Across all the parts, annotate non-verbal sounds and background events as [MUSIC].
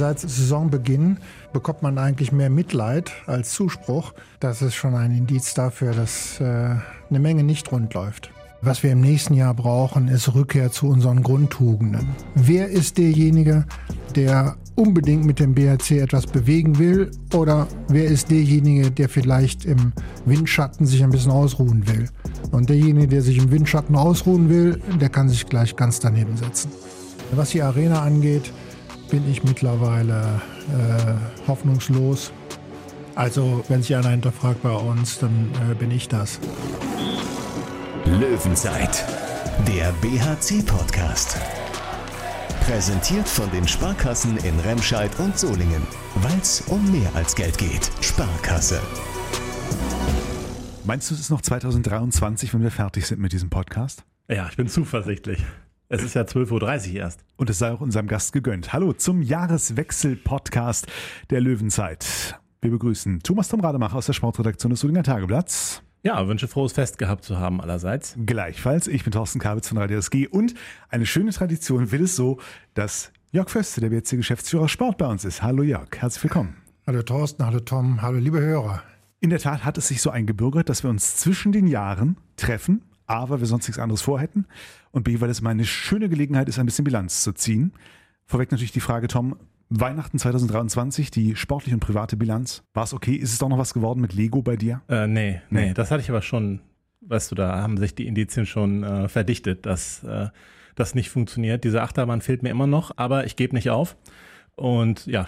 Seit Saisonbeginn bekommt man eigentlich mehr Mitleid als Zuspruch. Das ist schon ein Indiz dafür, dass äh, eine Menge nicht rund läuft. Was wir im nächsten Jahr brauchen, ist Rückkehr zu unseren Grundtugenden. Wer ist derjenige, der unbedingt mit dem BRC etwas bewegen will? Oder wer ist derjenige, der vielleicht im Windschatten sich ein bisschen ausruhen will? Und derjenige, der sich im Windschatten ausruhen will, der kann sich gleich ganz daneben setzen. Was die Arena angeht, bin ich mittlerweile äh, hoffnungslos. Also, wenn sich einer hinterfragt bei uns, dann äh, bin ich das. Löwenzeit, der BHC-Podcast. Präsentiert von den Sparkassen in Remscheid und Solingen. Weil es um mehr als Geld geht. Sparkasse. Meinst du, es ist noch 2023, wenn wir fertig sind mit diesem Podcast? Ja, ich bin zuversichtlich. Es ist ja 12.30 Uhr erst. Und es sei auch unserem Gast gegönnt. Hallo zum Jahreswechsel-Podcast der Löwenzeit. Wir begrüßen Thomas Tom Rademacher aus der Sportredaktion des Solinger Tageblatts. Ja, wünsche frohes Fest gehabt zu haben allerseits. Gleichfalls, ich bin Thorsten Kabitz von Radio SG und eine schöne Tradition will es so, dass Jörg Föste, der BRC Geschäftsführer Sport bei uns ist. Hallo Jörg, herzlich willkommen. Hallo Thorsten, hallo Tom, hallo liebe Hörer. In der Tat hat es sich so eingebürgert, dass wir uns zwischen den Jahren treffen, A, weil wir sonst nichts anderes vorhätten und B, weil es mal eine schöne Gelegenheit ist, ein bisschen Bilanz zu ziehen. Vorweg natürlich die Frage, Tom, Weihnachten 2023, die sportliche und private Bilanz. War es okay? Ist es doch noch was geworden mit Lego bei dir? Äh, nee, nee, nee, das hatte ich aber schon, weißt du, da haben sich die Indizien schon äh, verdichtet, dass äh, das nicht funktioniert. Diese Achterbahn fehlt mir immer noch, aber ich gebe nicht auf. Und ja,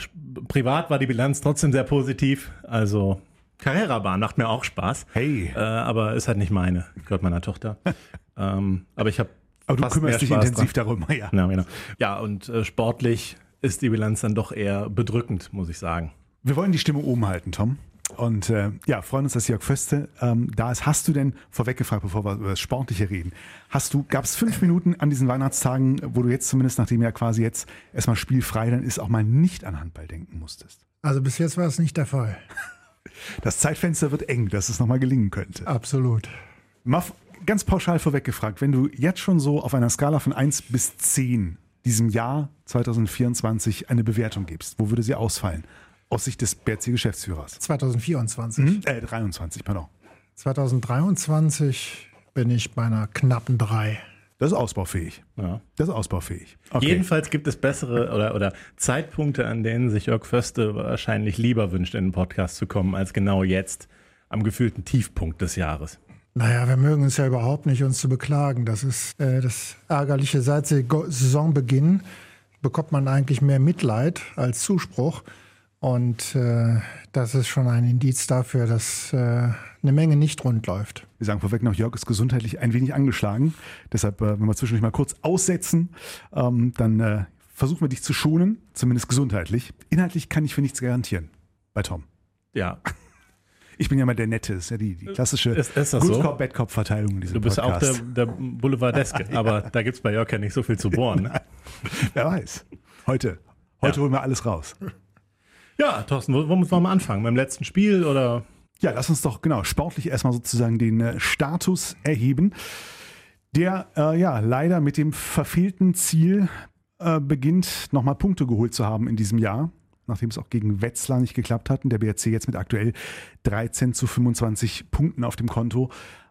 privat war die Bilanz trotzdem sehr positiv. Also Carrera-Bahn macht mir auch Spaß. Hey. Äh, aber ist halt nicht meine, gehört meiner Tochter. [LAUGHS] ähm, aber ich habe. Aber du kümmerst dich intensiv dran. darum, ja. Ja, genau. ja und äh, sportlich ist die Bilanz dann doch eher bedrückend, muss ich sagen. Wir wollen die Stimme oben halten, Tom. Und äh, ja, freuen uns, dass Jörg Föste ähm, da ist. Hast du denn, vorweg gefragt, bevor wir über das Sportliche reden, hast du, gab es fünf Minuten an diesen Weihnachtstagen, wo du jetzt zumindest, nachdem ja quasi jetzt erstmal spielfrei dann ist, auch mal nicht an Handball denken musstest? Also bis jetzt war es nicht der Fall. Das Zeitfenster wird eng, dass es nochmal gelingen könnte. Absolut. Mal ganz pauschal vorweg gefragt, wenn du jetzt schon so auf einer Skala von 1 bis 10 diesem Jahr 2024 eine Bewertung gibst, wo würde sie ausfallen? Aus Sicht des BRC-Geschäftsführers. 2024. Mhm. Äh, 23, pardon. 2023 bin ich bei einer knappen 3. Das ist ausbaufähig. Ja. Das ist ausbaufähig. Okay. Jedenfalls gibt es bessere oder, oder Zeitpunkte, an denen sich Jörg Föste wahrscheinlich lieber wünscht, in den Podcast zu kommen, als genau jetzt am gefühlten Tiefpunkt des Jahres. Naja, wir mögen es ja überhaupt nicht, uns zu beklagen. Das ist äh, das Ärgerliche. Seit Saisonbeginn bekommt man eigentlich mehr Mitleid als Zuspruch. Und äh, das ist schon ein Indiz dafür, dass äh, eine Menge nicht rund läuft. Wir sagen vorweg noch, Jörg ist gesundheitlich ein wenig angeschlagen. Deshalb, äh, wenn wir zwischendurch mal kurz aussetzen, ähm, dann äh, versuchen wir dich zu schonen, zumindest gesundheitlich. Inhaltlich kann ich für nichts garantieren bei Tom. Ja. Ich bin ja mal der Nette, ist ja die, die klassische Ist- ist das Good so? Cop, Bad Cop Verteilung in diesem Du bist auch der, Podcast. der Boulevardeske, [LAUGHS] aber da gibt's bei Jörg ja nicht so viel zu bohren. Ne? [LAUGHS] Wer weiß. Heute, heute Ja. holen wir alles raus. Ja, Thorsten, wo- womit wollen wir anfangen? Beim letzten Spiel oder? Ja, lass uns doch genau sportlich erstmal sozusagen den äh, Status erheben, der äh, ja leider mit dem verfehlten Ziel äh, beginnt, nochmal Punkte geholt zu haben in diesem Jahr, nachdem es auch gegen Wetzlar nicht geklappt hat und der BRC jetzt mit aktuell 13 zu 25 Punkten auf dem Konto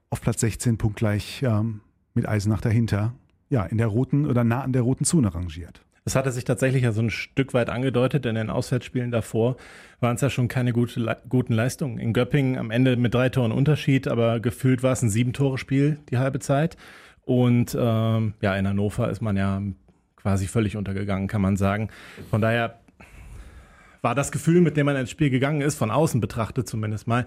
auf Platz 16 punktgleich ähm, mit Eisenach dahinter, ja, in der roten oder nah an der roten Zone rangiert. Es hatte sich tatsächlich ja so ein Stück weit angedeutet, in den Auswärtsspielen davor waren es ja schon keine gute, guten Leistungen. In Göppingen am Ende mit drei Toren Unterschied, aber gefühlt war es ein Sieben-Tore-Spiel die halbe Zeit. Und ähm, ja, in Hannover ist man ja quasi völlig untergegangen, kann man sagen. Von daher war das Gefühl, mit dem man ins Spiel gegangen ist, von außen betrachtet zumindest mal,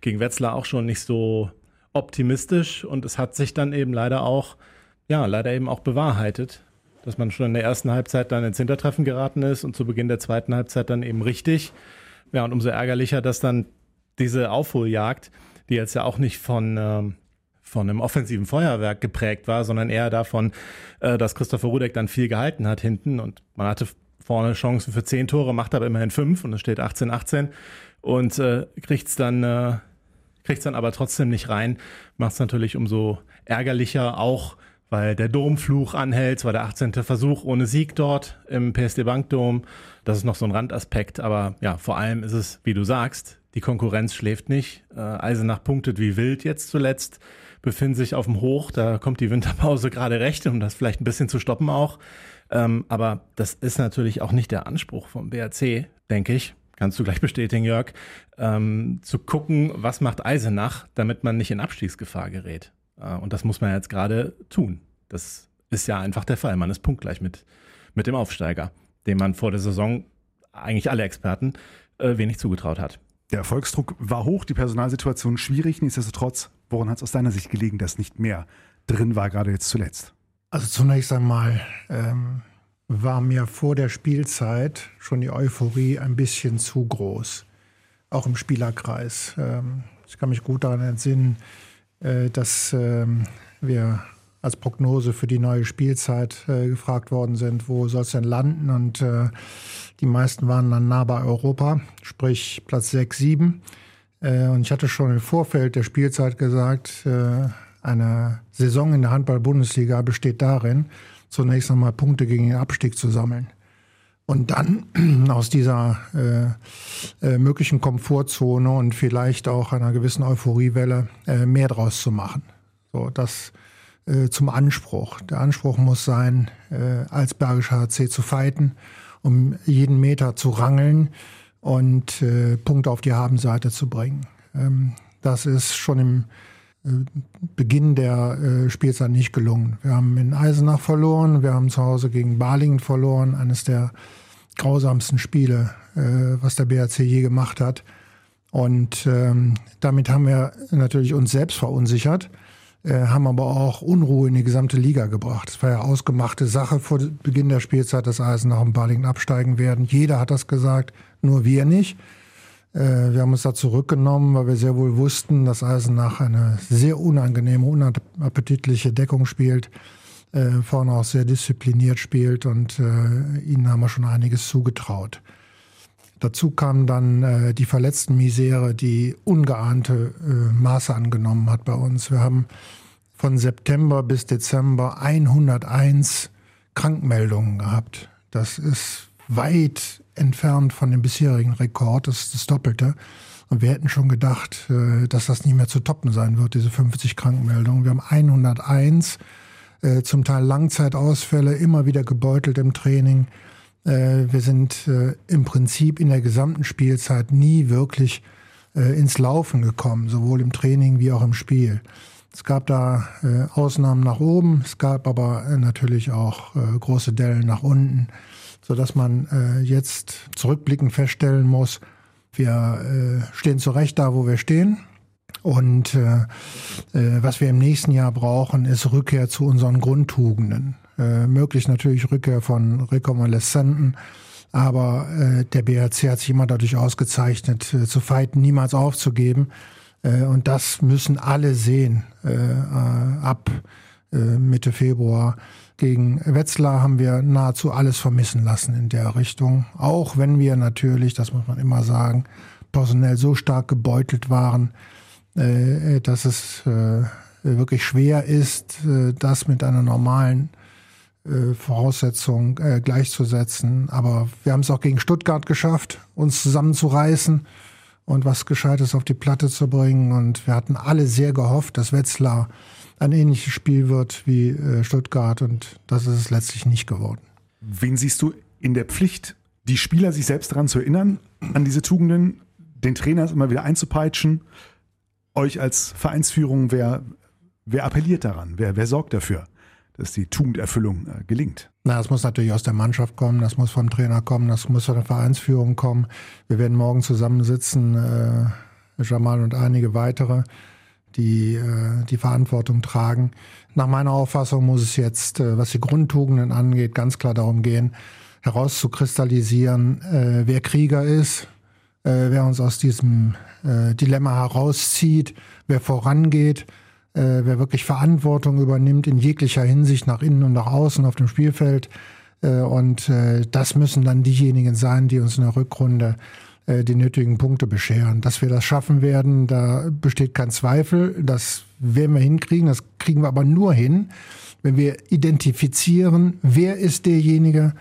gegen Wetzlar auch schon nicht so optimistisch. Und es hat sich dann eben leider auch, ja, leider eben auch bewahrheitet, dass man schon in der ersten Halbzeit dann ins Hintertreffen geraten ist und zu Beginn der zweiten Halbzeit dann eben richtig. Ja, und umso ärgerlicher, dass dann diese Aufholjagd, die jetzt ja auch nicht von, ähm, von einem offensiven Feuerwerk geprägt war, sondern eher davon, äh, dass Christopher Rudek dann viel gehalten hat hinten und man hatte vorne Chancen für zehn Tore, macht aber immerhin fünf und es steht 18-18 und äh, kriegt's dann äh, kriegt's dann aber trotzdem nicht rein, macht's natürlich umso ärgerlicher auch, weil der Domfluch anhält. Es war der 18. Versuch ohne Sieg dort im PSD Bankdom. Das ist noch so ein Randaspekt, aber ja, vor allem ist es, wie du sagst, die Konkurrenz schläft nicht. Äh, Eisenach punktet wie wild jetzt zuletzt, befindet sich auf dem Hoch. Da kommt die Winterpause [LAUGHS] gerade recht, um das vielleicht ein bisschen zu stoppen auch. Ähm, aber das ist natürlich auch nicht der Anspruch vom BRC, denke ich. Kannst du gleich bestätigen, Jörg, ähm, zu gucken, was macht Eisenach, damit man nicht in Abstiegsgefahr gerät. Äh, und das muss man jetzt gerade tun. Das ist ja einfach der Fall. Man ist punktgleich mit, mit dem Aufsteiger, dem man vor der Saison eigentlich alle Experten äh, wenig zugetraut hat. Der Erfolgsdruck war hoch, die Personalsituation schwierig. Nichtsdestotrotz, woran hat es aus deiner Sicht gelegen, dass nicht mehr drin war, gerade jetzt zuletzt? Also zunächst einmal ähm, war mir vor der Spielzeit schon die Euphorie ein bisschen zu groß, auch im Spielerkreis. Ähm, ich kann mich gut daran entsinnen, äh, dass ähm, wir als Prognose für die neue Spielzeit äh, gefragt worden sind, wo soll es denn landen? Und äh, die meisten waren dann nah bei Europa, sprich Platz 6, 7. Äh, und ich hatte schon im Vorfeld der Spielzeit gesagt, äh, eine Saison in der Handball-Bundesliga besteht darin, zunächst einmal Punkte gegen den Abstieg zu sammeln. Und dann [CLEARS THROAT] aus dieser äh, äh, möglichen Komfortzone und vielleicht auch einer gewissen Euphoriewelle äh, mehr draus zu machen. So, das äh, zum Anspruch. Der Anspruch muss sein, äh, als Bergischer HC zu fighten, um jeden Meter zu rangeln und Punkte auf die Habenseite zu bringen. Ähm, das ist schon im Beginn der äh, Spielzeit nicht gelungen. Wir haben in Eisenach verloren, wir haben zu Hause gegen Balingen verloren, eines der grausamsten Spiele, äh, was der BRC je gemacht hat. Und ähm, damit haben wir natürlich uns selbst verunsichert, äh, haben aber auch Unruhe in die gesamte Liga gebracht. Es war ja ausgemachte Sache vor Beginn der Spielzeit, dass Eisenach und Balingen absteigen werden. Jeder hat das gesagt, nur wir nicht. Äh, wir haben uns da zurückgenommen, weil wir sehr wohl wussten, dass Eisenach eine sehr unangenehme, unappetitliche Deckung spielt, äh, vorne auch sehr diszipliniert spielt und äh, ihnen haben wir schon einiges zugetraut. Dazu kam dann die Verletztenmisere, die ungeahnte Maße angenommen hat bei uns. Wir haben von September bis Dezember 101 Krankmeldungen gehabt. Das ist weit entfernt von dem bisherigen Rekord. Das ist das Doppelte. Und wir hätten schon gedacht, äh, dass das nicht mehr zu toppen sein wird, diese 50 Krankenmeldungen. Wir haben 101, äh, zum Teil Langzeitausfälle, immer wieder gebeutelt im Training. Äh, wir sind im Prinzip in der gesamten Spielzeit nie wirklich ins Laufen gekommen, sowohl im Training wie auch im Spiel. Es gab da Ausnahmen nach oben, es gab aber natürlich auch große Dellen nach unten sodass man äh, jetzt zurückblickend feststellen muss, wir äh, stehen zu Recht da, wo wir stehen. Und äh, äh, was wir im nächsten Jahr brauchen, ist Rückkehr zu unseren Grundtugenden. Äh, möglich natürlich Rückkehr von Rekonvaleszenten, aber äh, der BRC hat sich immer dadurch ausgezeichnet, äh, zu fighten, niemals aufzugeben. Äh, und das müssen alle sehen äh, äh ab äh, Mitte Februar. Gegen Wetzlar haben wir nahezu alles vermissen lassen in der Richtung. Auch wenn wir natürlich, das muss man immer sagen, personell so stark gebeutelt waren, äh, dass es äh, wirklich schwer ist, äh, das mit einer normalen Voraussetzung gleichzusetzen. Aber wir haben es auch gegen Stuttgart geschafft, uns zusammenzureißen und was Gescheites auf die Platte zu bringen. Und wir hatten alle sehr gehofft, dass Wetzlar ein ähnliches Spiel wird wie äh, Stuttgart und das ist es letztlich nicht geworden. Wen siehst du in der Pflicht, die Spieler sich selbst daran zu erinnern, an diese Tugenden, den Trainer immer wieder einzupeitschen? Euch als Vereinsführung, wer, wer appelliert daran? Wer, wer sorgt dafür, dass die Tugenderfüllung äh, gelingt? Na, das muss natürlich aus der Mannschaft kommen, das muss vom Trainer kommen, das muss von der Vereinsführung kommen. Wir werden morgen zusammensitzen, äh, Jamal und einige weitere die äh, die Verantwortung tragen. Nach meiner Auffassung muss es jetzt, äh, was die Grundtugenden angeht, ganz klar darum gehen, herauszukristallisieren, äh, wer Krieger ist, äh, wer uns aus diesem äh, Dilemma herauszieht, wer vorangeht, äh, wer wirklich Verantwortung übernimmt in jeglicher Hinsicht nach innen und nach außen auf dem Spielfeld. Äh, und äh, das müssen dann diejenigen sein, die uns in der Rückrunde äh, die nötigen Punkte bescheren. Dass wir das schaffen werden, da besteht kein Zweifel. Das werden wir hinkriegen. Das kriegen wir aber nur hin, wenn wir identifizieren, wer ist derjenige,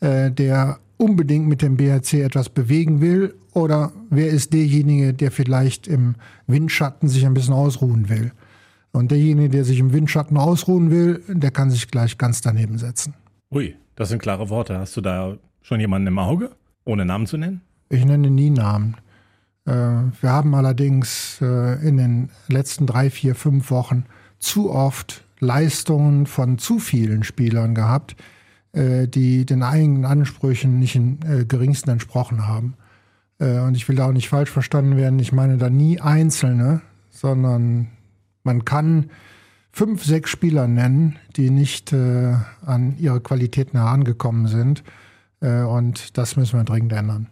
äh, der unbedingt mit dem BHC etwas bewegen will oder wer ist derjenige, der vielleicht im Windschatten sich ein bisschen ausruhen will. Und derjenige, der sich im Windschatten ausruhen will, der kann sich gleich ganz daneben setzen. Ui, das sind klare Worte. Hast du da schon jemanden im Auge, ohne Namen zu nennen? Ich nenne nie Namen. Äh, wir haben allerdings äh, in den letzten drei, vier, fünf Wochen zu oft Leistungen von zu vielen Spielern gehabt, äh, die den eigenen Ansprüchen nicht im geringsten entsprochen haben. Und ich will da auch nicht falsch verstanden werden. Ich meine da nie Einzelne, sondern man kann fünf, sechs Spieler nennen, die nicht an ihre Qualitäten herangekommen sind. Und das müssen wir dringend ändern.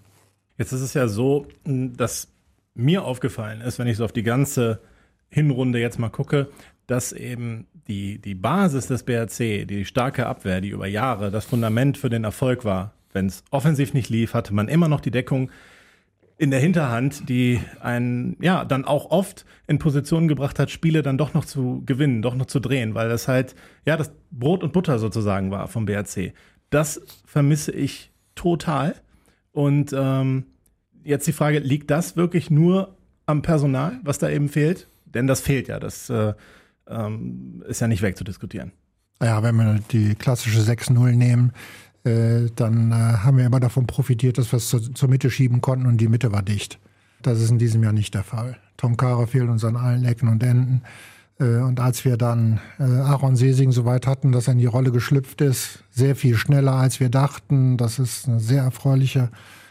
Jetzt ist es ja so, dass mir aufgefallen ist, wenn ich so auf die ganze Hinrunde jetzt mal gucke, dass eben die, die Basis des BRC, die starke Abwehr, die über Jahre das Fundament für den Erfolg war, wenn es offensiv nicht lief, hatte man immer noch die Deckung in der Hinterhand, die einen ja dann auch oft in Positionen gebracht hat, Spiele dann doch noch zu gewinnen, doch noch zu drehen, weil das halt ja das Brot und Butter sozusagen war vom BRC. Das vermisse ich total. Und ähm, jetzt die Frage, liegt das wirklich nur am Personal, was da eben fehlt? Denn das fehlt ja, das äh, ähm, ist ja nicht wegzudiskutieren. Ja, wenn wir die klassische 6-0 nehmen, dann äh, haben wir immer davon profitiert, dass wir es zur, zur, Mitte schieben konnten und die Mitte war dicht. Das ist in diesem Jahr nicht der Fall. Tom Kara fehlt uns an allen Ecken und Enden. Äh, und als wir dann äh, Aaron Sesing so weit hatten, dass er in die Rolle geschlüpft ist, sehr viel schneller als wir dachten, das ist eine sehr erfreuliche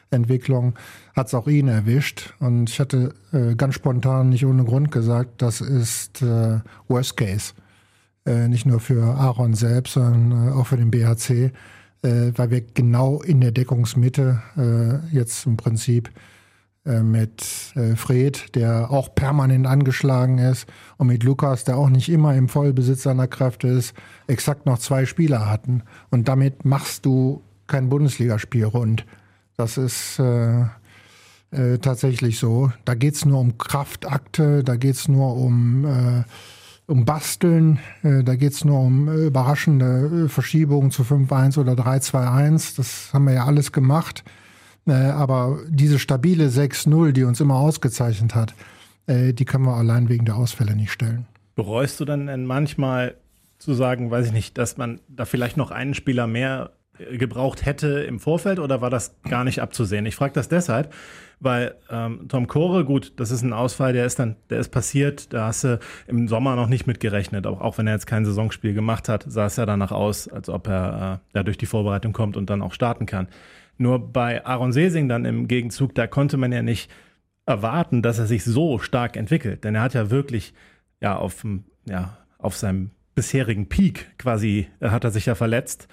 Entwicklung, hat es auch ihn erwischt. Und ich hatte äh, ganz spontan, nicht ohne Grund gesagt, das ist äh, Worst Case. Äh, nicht nur für Aaron selbst, sondern äh, auch für den BHC, äh, weil wir genau in der Deckungsmitte äh, jetzt im Prinzip äh, mit äh, Fred, der auch permanent angeschlagen ist, und mit Lukas, der auch nicht immer im Vollbesitz seiner Kräfte ist, exakt noch zwei Spieler hatten. Und damit machst du kein Bundesligaspiel rund. Das ist äh, äh, tatsächlich so. Da geht es nur um Kraftakte, da geht es nur um, um Basteln, äh, da geht es nur um überraschende Verschiebungen zu 5-1 oder 3-2-1. Das haben wir ja alles gemacht. Äh, aber diese stabile 6-0, die uns immer ausgezeichnet hat, äh, die können wir allein wegen der Ausfälle nicht stellen. Bereust du dann manchmal zu sagen, weiß ich nicht, dass man da vielleicht noch einen Spieler mehr äh, gebraucht hätte im Vorfeld oder war das gar nicht abzusehen? Ich frage das deshalb, weil ähm, Tom Kore, gut, das ist ein Ausfall, der ist dann, der ist passiert, da hast du im Sommer noch nicht mit gerechnet, auch, auch wenn er jetzt kein Saisonspiel gemacht hat, sah es ja danach aus, als ob er äh, da durch die Vorbereitung kommt und dann auch starten kann. Nur bei Aaron Sesing dann im Gegenzug, da konnte man ja nicht erwarten, dass er sich so stark entwickelt. Denn er hat ja wirklich, ja, auf, ja, auf seinem bisherigen Peak quasi, äh, hat er sich ja verletzt.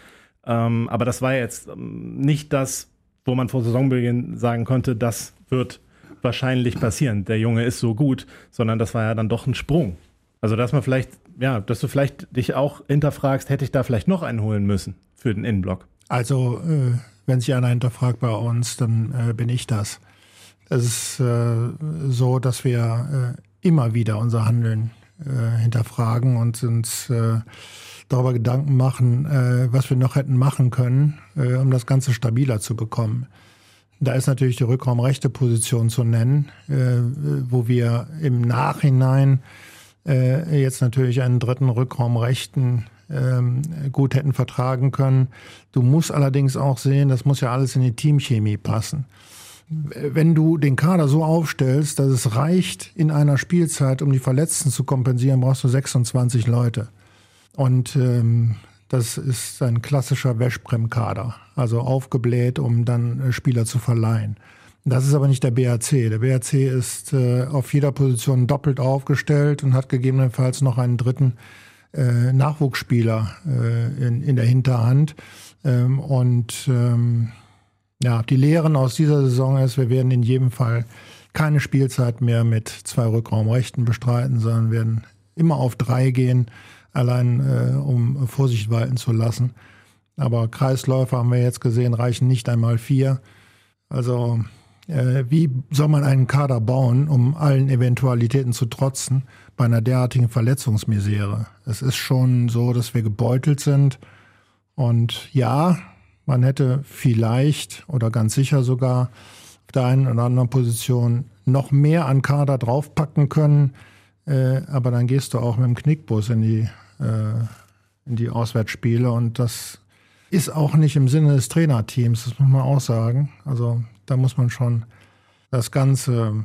Ähm, aber das war jetzt ähm, nicht das, wo man vor Saisonbeginn sagen konnte, das wird wahrscheinlich passieren. Der Junge ist so gut, sondern das war ja dann doch ein Sprung. Also, dass man vielleicht, ja, dass du vielleicht dich auch hinterfragst, hätte ich da vielleicht noch einen holen müssen für den Innenblock. Also, äh, wenn sich einer hinterfragt bei uns, dann äh, bin ich das. Es ist äh, so, dass wir äh, immer wieder unser Handeln äh, hinterfragen und uns äh, darüber Gedanken machen, äh, was wir noch hätten machen können, äh, um das Ganze stabiler zu bekommen. Da ist natürlich die rückraumrechte Position zu nennen, äh, wo wir im Nachhinein äh, jetzt natürlich einen dritten Rückraumrechten ähm, gut hätten vertragen können. Du musst allerdings auch sehen, das muss ja alles in die Teamchemie passen. Wenn du den Kader so aufstellst, dass es reicht in einer Spielzeit, um die Verletzten zu kompensieren, brauchst du 26 Leute. Und ähm, das ist ein klassischer Wäschbrem-Kader, also aufgebläht, um dann äh, Spieler zu verleihen. Das ist aber nicht der BRC. Der BRC ist äh, auf jeder Position doppelt aufgestellt und hat gegebenenfalls noch einen dritten äh, Nachwuchsspieler äh, in, in der Hinterhand. Ähm, und ähm, ja, die Lehren aus dieser Saison ist, wir werden in jedem Fall keine Spielzeit mehr mit zwei Rückraumrechten bestreiten, sondern werden immer auf drei gehen, allein äh, um Vorsicht walten zu lassen. Aber Kreisläufer haben wir jetzt gesehen, reichen nicht einmal vier. Also Äh, wie soll man einen Kader bauen, um allen Eventualitäten zu trotzen bei einer derartigen Verletzungsmisere? Es ist schon so, dass wir gebeutelt sind. Und ja, man hätte vielleicht oder ganz sicher sogar auf der einen oder anderen Position noch mehr an Kader draufpacken können. Äh, aber dann gehst du auch mit dem Knickbus in die, in die Auswärtsspiele und das ist auch nicht im Sinne des Trainerteams, das muss man auch sagen. Also da muss man schon das Ganze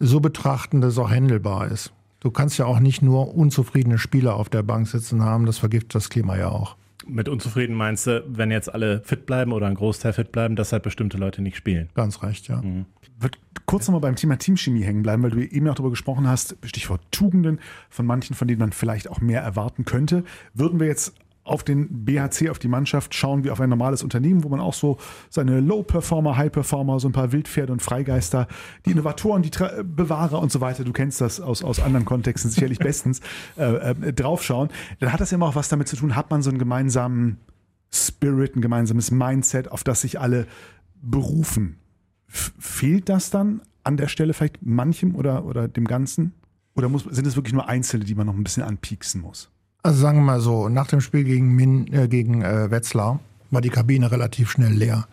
so betrachten, dass es auch händelbar ist. Du kannst ja auch nicht nur unzufriedene Spieler auf der Bank sitzen haben, das vergibt das Klima ja auch. Mit unzufrieden meinst du, wenn jetzt alle fit bleiben oder ein Großteil fit bleiben, dass halt bestimmte Leute nicht spielen? Ganz recht, ja. Mhm. Wird kurz nochmal beim Thema Teamchemie hängen bleiben, weil du eben auch darüber gesprochen hast, Stichwort Tugenden, von manchen, von denen man vielleicht auch mehr erwarten könnte. Würden wir jetzt auf den BHC, auf die Mannschaft schauen wie auf ein normales Unternehmen, wo man auch so seine Low-Performer, High-Performer, so ein paar Wildpferde und Freigeister, die Innovatoren, die Tra Bewahrer und so weiter, du kennst das aus, aus anderen Kontexten sicherlich bestens, [LAUGHS] äh, äh, draufschauen, dann hat das immer auch was damit zu tun, hat man so einen gemeinsamen Spirit, ein gemeinsames Mindset, auf das sich alle berufen. Fehlt das dann an der Stelle vielleicht manchem oder, oder dem Ganzen? Oder muss, sind es wirklich nur Einzelne, die man noch ein bisschen anpieksen muss? Also sagen wir mal so, nach dem Spiel gegen, Min, äh, gegen äh, Wetzlar war die Kabine relativ schnell leer.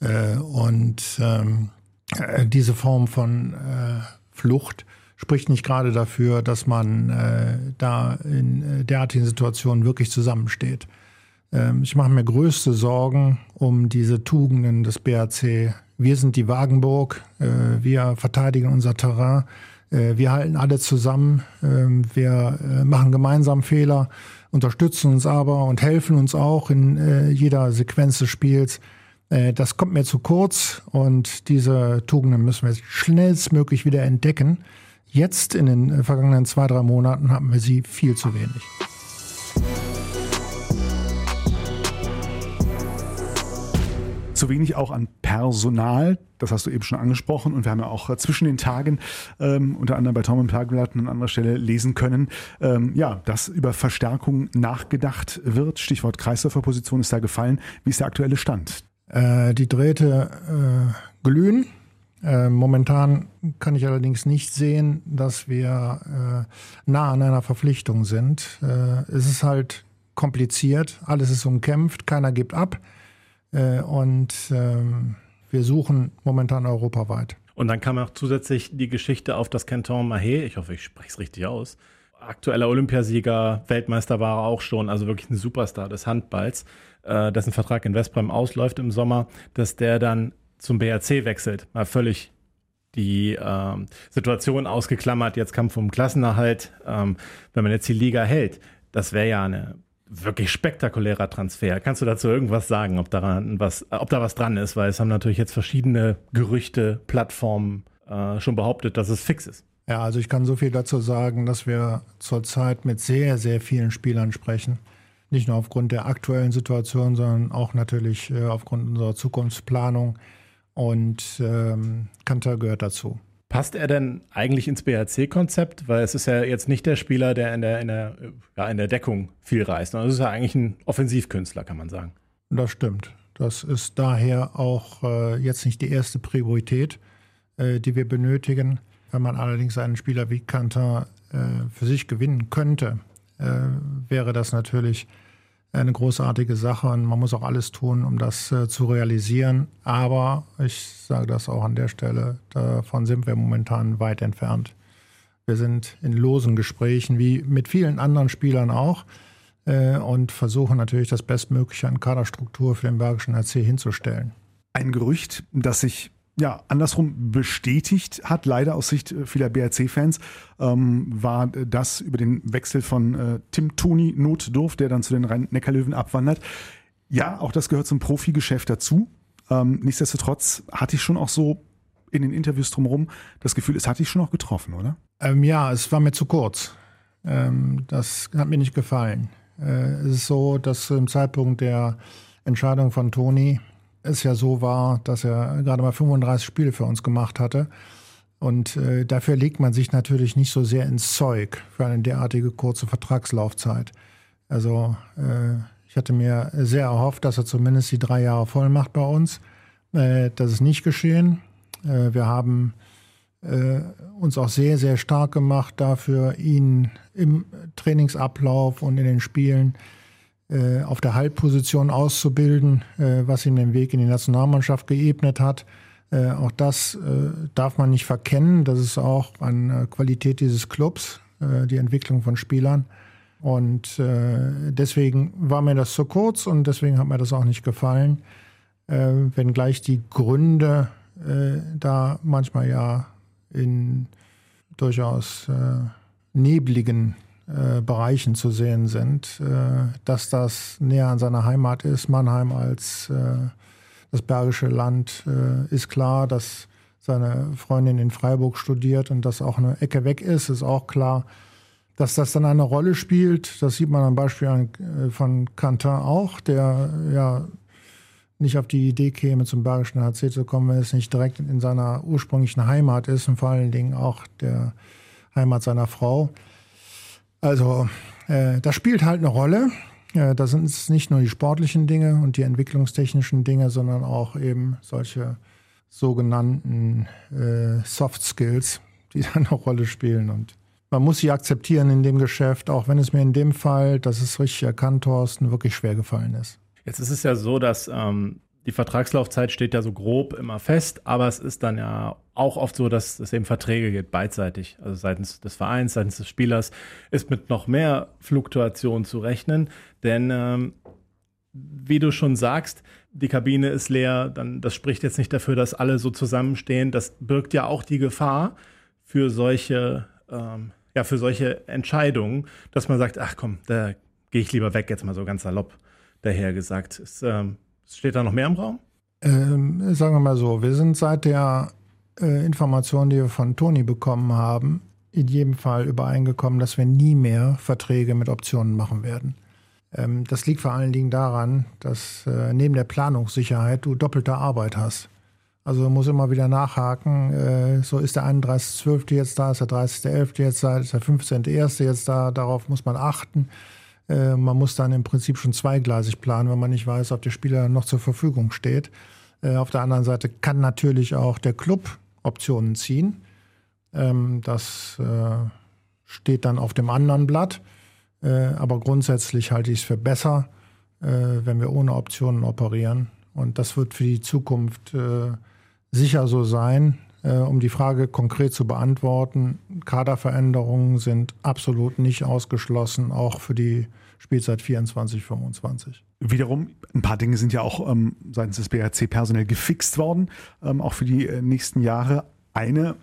Äh, und ähm, äh, diese Form von äh, Flucht spricht nicht gerade dafür, dass man äh, da in derartigen Situationen wirklich zusammensteht. Ähm, ich mache mir größte Sorgen um diese Tugenden des BRC. Wir sind die Wagenburg, wir verteidigen unser Terrain äh, wir halten alle zusammen, ähm, wir äh, machen gemeinsam Fehler, unterstützen uns aber und helfen uns auch in äh, jeder Sequenz des Spiels. Das kommt mir zu kurz und diese Tugenden müssen wir schnellstmöglich wieder entdecken. Jetzt in den vergangenen zwei, drei Monaten haben wir sie viel zu wenig. Zu wenig auch an Personal. Das hast du eben schon angesprochen. Und wir haben ja auch zwischen den Tagen, ähm, unter anderem bei Tom und an anderer Stelle lesen können, ähm, ja, dass über Verstärkung nachgedacht wird. Stichwort Kreisläuferposition ist da gefallen. Wie ist der aktuelle Stand? Äh, die Drähte äh, glühen. Äh, momentan kann ich allerdings nicht sehen, dass wir äh, nah an einer Verpflichtung sind. Äh, es ist halt kompliziert, alles ist umkämpft, keiner gibt ab. Äh, und ähm, wir suchen momentan europaweit. Und dann kam auch zusätzlich die Geschichte auf das Canton Mahé, ich hoffe, ich spreche es richtig aus. Aktueller Olympiasieger, Weltmeister war er auch schon, also wirklich ein Superstar des Handballs, äh, dessen Vertrag in Westbrem ausläuft im Sommer, dass der dann zum BRC wechselt. Mal völlig die ähm, Situation ausgeklammert, jetzt Kampf um Klassenerhalt, ähm, wenn man jetzt die Liga hält. Das wäre ja eine wirklich spektakulärer Transfer. Kannst du dazu irgendwas sagen, ob daran was, ob da was dran ist? Weil es haben natürlich jetzt verschiedene Gerüchte, Plattformen äh, schon behauptet, dass es fix ist. Ja, also ich kann so viel dazu sagen, dass wir zurzeit mit sehr, sehr vielen Spielern sprechen. Nicht nur aufgrund der aktuellen Situation, sondern auch natürlich äh, aufgrund unserer Zukunftsplanung. Und ähm, Kanter gehört dazu. Passt er denn eigentlich ins BHC-Konzept? Weil es ist ja jetzt nicht der Spieler, der in der, in der, ja, in der Deckung viel reißt. Es ist ja eigentlich ein Offensivkünstler, kann man sagen. Das stimmt. Das ist daher auch äh, jetzt nicht die erste Priorität, äh, die wir benötigen. Wenn man allerdings einen Spieler wie Kanter äh, für sich gewinnen könnte, äh, wäre das natürlich eine großartige Sache und man muss auch alles tun, um das äh, zu realisieren. Aber ich sage das auch an der Stelle, davon sind wir momentan weit entfernt. Wir sind in losen Gesprächen, wie mit vielen anderen Spielern auch, äh, und versuchen natürlich das Bestmögliche an Kaderstruktur für den Bergischen RC hinzustellen. Ein Gerücht, das sich ja, andersrum bestätigt hat, leider aus Sicht äh, vieler BRC-Fans, ähm, war das über den Wechsel von äh, Tim Toni Notdurf, der dann zu den Rhein-Neckar-Löwen abwandert. Ja, auch das gehört zum Profigeschäft dazu. Ähm, nichtsdestotrotz hatte ich schon auch so in den Interviews drumherum das Gefühl, es hat dich schon auch getroffen, oder? Ähm, ja, es war mir zu kurz. Ähm, das hat mir nicht gefallen. Äh, es ist so, dass im Zeitpunkt der Entscheidung von Toni es ja so war, dass er gerade mal 35 Spiele für uns gemacht hatte. Und äh, dafür legt man sich natürlich nicht so sehr ins Zeug für eine derartige kurze Vertragslaufzeit. Also äh, ich hatte mir sehr erhofft, dass er zumindest die drei Jahre voll macht bei uns. Äh, das ist nicht geschehen. Äh, wir haben äh, uns auch sehr, sehr stark gemacht dafür, ihn im Trainingsablauf und in den Spielen äh, auf der Halbposition auszubilden, äh, was ihm den Weg in die Nationalmannschaft geebnet hat. Äh, auch das äh, darf man nicht verkennen. Das ist auch eine Qualität dieses Clubs, äh, die Entwicklung von Spielern. Und deswegen war mir das zu kurz und deswegen hat mir das auch nicht gefallen. wenngleich die Gründe da manchmal ja in durchaus nebligen Bereichen zu sehen sind, dass das näher an seiner Heimat ist, Mannheim als das Bergische Land äh, ist klar, dass seine Freundin in Freiburg studiert und das auch eine Ecke weg ist, ist auch klar. Dass das dann eine Rolle spielt, das sieht man am Beispiel äh, von Quentin auch, der ja nicht auf die Idee käme, zum Bergischen HC zu kommen, wenn es nicht direkt in seiner ursprünglichen Heimat ist und vor allen Dingen auch der Heimat seiner Frau. Also äh, das spielt halt eine Rolle. Ja, da sind es nicht nur die sportlichen Dinge und die entwicklungstechnischen Dinge, sondern auch eben solche sogenannten äh, Soft Skills, die [LAUGHS] da eine Rolle spielen. Und man muss sie akzeptieren in dem Geschäft, auch wenn es mir in dem Fall, das ist richtig erkannt, Thorsten, wirklich schwer gefallen ist. Jetzt ist es ja so, dass ähm, die Vertragslaufzeit steht ja so grob immer fest, aber es ist dann ja auch oft so, dass es eben Verträge gibt, beidseitig. Also seitens des Vereins, seitens des Spielers ist mit noch mehr Fluktuation zu rechnen. Denn ähm, wie du schon sagst, die Kabine ist leer, dann das spricht jetzt nicht dafür, dass alle so zusammenstehen. Das birgt ja auch die Gefahr für solche, ähm, ja, für solche Entscheidungen, dass man sagt, ach komm, da gehe ich lieber weg, jetzt mal so ganz salopp daher gesagt. Ist, ähm, Steht da noch mehr im Raum? Ähm, sagen wir mal so, wir sind seit der äh, Information, die wir von Toni bekommen haben, in jedem Fall übereingekommen, dass wir nie mehr Verträge mit Optionen machen werden. Ähm, das liegt vor allen Dingen daran, dass äh, neben der Planungssicherheit du doppelte Arbeit hast. Also muss immer wieder nachhaken, äh, so ist der 31.12. jetzt da, ist der 30.11. jetzt da, ist der 15.1. jetzt da, darauf muss man achten. Äh, man muss dann im Prinzip schon zweigleisig planen, wenn man nicht weiß, ob der Spieler noch zur Verfügung steht. Äh, auf der anderen Seite kann natürlich auch der Club Optionen ziehen. Ähm, das äh, steht dann auf dem anderen Blatt. aber grundsätzlich halte ich es für besser, wenn wir ohne Optionen operieren. Und das wird für die Zukunft sicher so sein. um die Frage konkret zu beantworten, Kaderveränderungen sind absolut nicht ausgeschlossen, auch für die Spielzeit 24, 25. Wiederum, ein paar Dinge sind ja auch ähm, seitens des BRC personell gefixt worden, ähm, auch für die äh, nächsten Jahre. Eine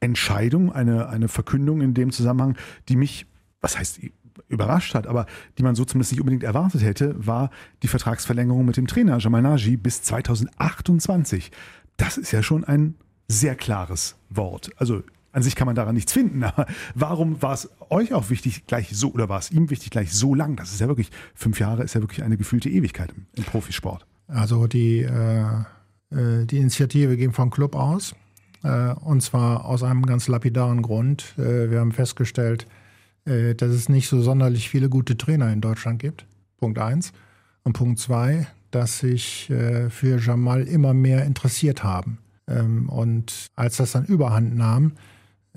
Entscheidung, eine, eine Verkündung in dem Zusammenhang, die mich, was heißt überrascht hat, aber die man so zumindest nicht unbedingt erwartet hätte, war die Vertragsverlängerung mit dem Trainer Jamal Naji bis 2028. Das ist ja schon ein sehr klares Wort. Also an sich kann man daran nichts finden, aber [LAUGHS] warum war es euch auch wichtig, gleich so, oder war es ihm wichtig, gleich so lang? Das ist ja wirklich, fünf Jahre ist ja wirklich eine gefühlte Ewigkeit im, im Profisport. Also die, äh, äh die Initiative ging vom Club aus. Äh, und zwar aus einem ganz lapidaren Grund. Äh, wir haben festgestellt, äh, dass es nicht so sonderlich viele gute Trainer in Deutschland gibt. Punkt eins. Und Punkt zwei, dass sich äh, für Jamal immer mehr interessiert haben. Ähm, und als das dann überhand nahm,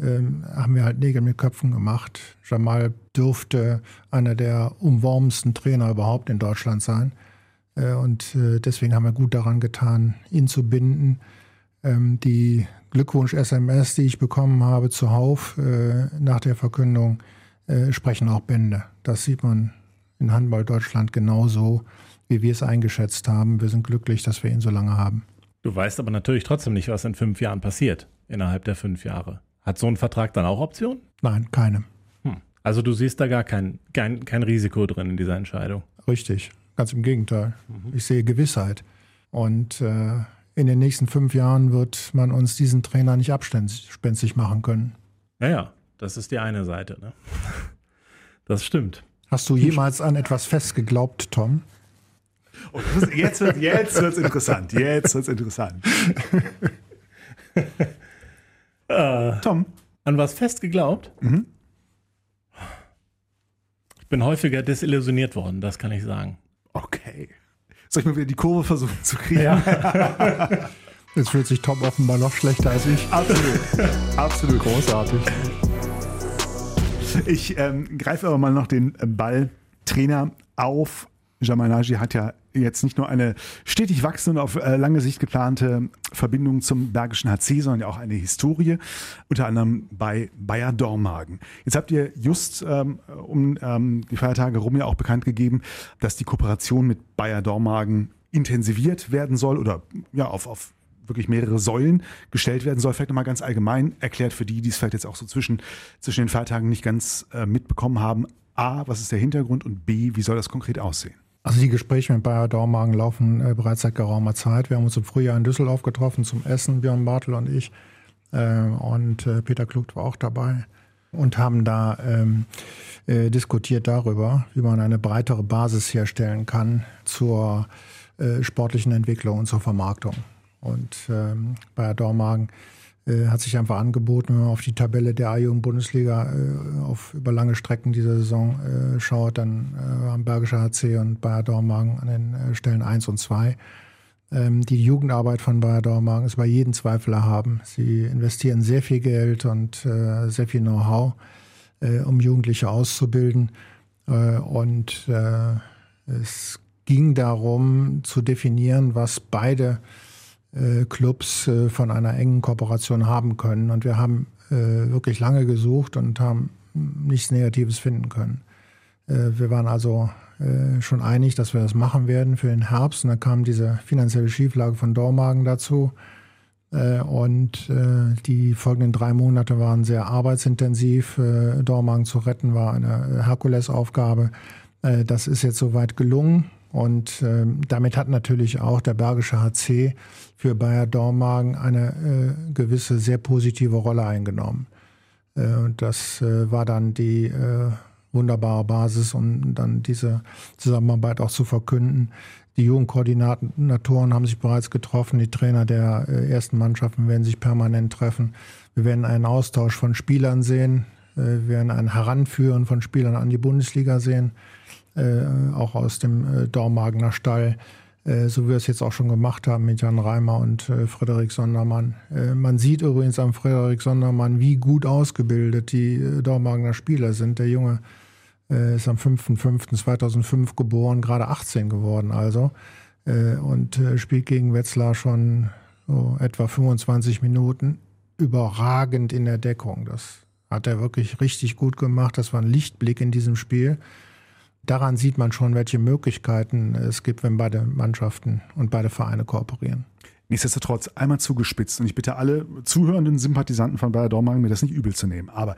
ähm, haben wir halt Nägel mit Köpfen gemacht. Jamal dürfte einer der umwormsten Trainer überhaupt in Deutschland sein. Äh, und äh, deswegen haben wir gut daran getan, ihn zu binden. Ähm, die Glückwunsch-SMS, die ich bekommen habe zuhauf äh, nach der Verkündung, äh, sprechen auch Bände. Das sieht man in Handball Deutschland genauso, wie wir es eingeschätzt haben. Wir sind glücklich, dass wir ihn so lange haben. Du weißt aber natürlich trotzdem nicht, was in fünf Jahren passiert, innerhalb der fünf Jahre. Hat so ein Vertrag dann auch Optionen? Nein, keine. Hm. Also du siehst da gar kein, kein, kein Risiko drin in dieser Entscheidung. Richtig, ganz im Gegenteil. Mhm. Ich sehe Gewissheit. Und äh, in den nächsten fünf Jahren wird man uns diesen Trainer nicht abspenstig machen können. Naja, das ist die eine Seite. Ne? Das stimmt. Hast du jemals an etwas festgeglaubt, Tom? Oh, jetzt wird es interessant. Jetzt wird es interessant. [LAUGHS] Äh, Tom. An was fest geglaubt? Mhm. Ich bin häufiger desillusioniert worden, das kann ich sagen. Okay. Soll ich mal wieder die Kurve versuchen zu kriegen? Ja. [LAUGHS] Jetzt fühlt sich Tom offenbar noch schlechter als ich. Absolut. Absolut. Großartig. Ich ähm, greife aber mal noch den Ball. Trainer auf. Jamal Naji hat ja jetzt nicht nur eine stetig wachsende und auf äh, lange Sicht geplante Verbindung zum Bergischen HC, sondern ja auch eine Historie, unter anderem bei Bayer Dormagen. Jetzt habt ihr just ähm, um ähm, die Feiertage rum ja auch bekannt gegeben, dass die Kooperation mit Bayer Dormagen intensiviert werden soll oder ja auf, auf wirklich mehrere Säulen gestellt werden soll. Vielleicht nochmal ganz allgemein erklärt für die, die es vielleicht jetzt auch so zwischen, zwischen den Feiertagen nicht ganz äh, mitbekommen haben. A, was ist der Hintergrund und B, wie soll das konkret aussehen? Also die Gespräche mit Bayer Dormagen laufen äh, bereits seit geraumer Zeit. Wir haben uns im Frühjahr in Düsseldorf getroffen zum Essen, Björn Bartel und ich. Äh, und äh, Peter Klugt war auch dabei und haben da ähm, äh, diskutiert darüber, wie man eine breitere Basis herstellen kann zur äh, sportlichen Entwicklung und zur Vermarktung. Und ähm, Bayer Dormagen äh, hat sich einfach angeboten, wenn man auf die Tabelle der A-Jugend-Bundesliga äh, über lange Strecken dieser Saison äh, schaut, dann äh, haben Bergischer HC und Bayer Dormagen an den äh, Stellen 1 und 2. Ähm, die Jugendarbeit von Bayer Dormagen ist bei jedem Zweifel erhaben. Sie investieren sehr viel Geld und äh, sehr viel Know-how, um Jugendliche auszubilden. und es ging darum zu definieren, was beide äh, Clubs äh, von einer engen Kooperation haben können. Und wir haben äh, wirklich lange gesucht und haben nichts Negatives finden können. wir waren also schon einig, dass wir das machen werden für den Herbst. Und dann kam diese finanzielle Schieflage von Dormagen dazu. Und die folgenden drei Monate waren sehr arbeitsintensiv. Dormagen zu retten war eine Herkulesaufgabe. Das ist jetzt soweit gelungen. Und ähm, damit hat natürlich auch der Bergische HC für Bayer Dormagen eine äh, gewisse sehr positive Rolle eingenommen. Äh, und das äh, war dann die äh, wunderbare Basis, um dann diese Zusammenarbeit auch zu verkünden. Die Jugendkoordinatoren haben sich bereits getroffen, die Trainer der äh, ersten Mannschaften werden sich permanent treffen. Wir werden einen Austausch von Spielern sehen, äh, wir werden ein Heranführen von Spielern an die Bundesliga sehen. Äh, auch aus dem äh, Dormagener Stall, äh, so wie wir es jetzt auch schon gemacht haben mit Jan Reimer und Frederik Sondermann. man sieht übrigens am Frederik Sondermann, wie gut ausgebildet die Dormagener Spieler sind. Der Junge ist am 5.5.2005 geboren, gerade 18 geworden also und spielt gegen Wetzlar schon so etwa 25 Minuten überragend in der Deckung. Das hat er wirklich richtig gut gemacht. Das war ein Lichtblick in diesem Spiel daran sieht man schon, welche Möglichkeiten es gibt, wenn beide Mannschaften und beide Vereine kooperieren. Nichtsdestotrotz einmal zugespitzt und ich bitte alle zuhörenden Sympathisanten von Bayer Dormagen, mir das nicht übel zu nehmen. Aber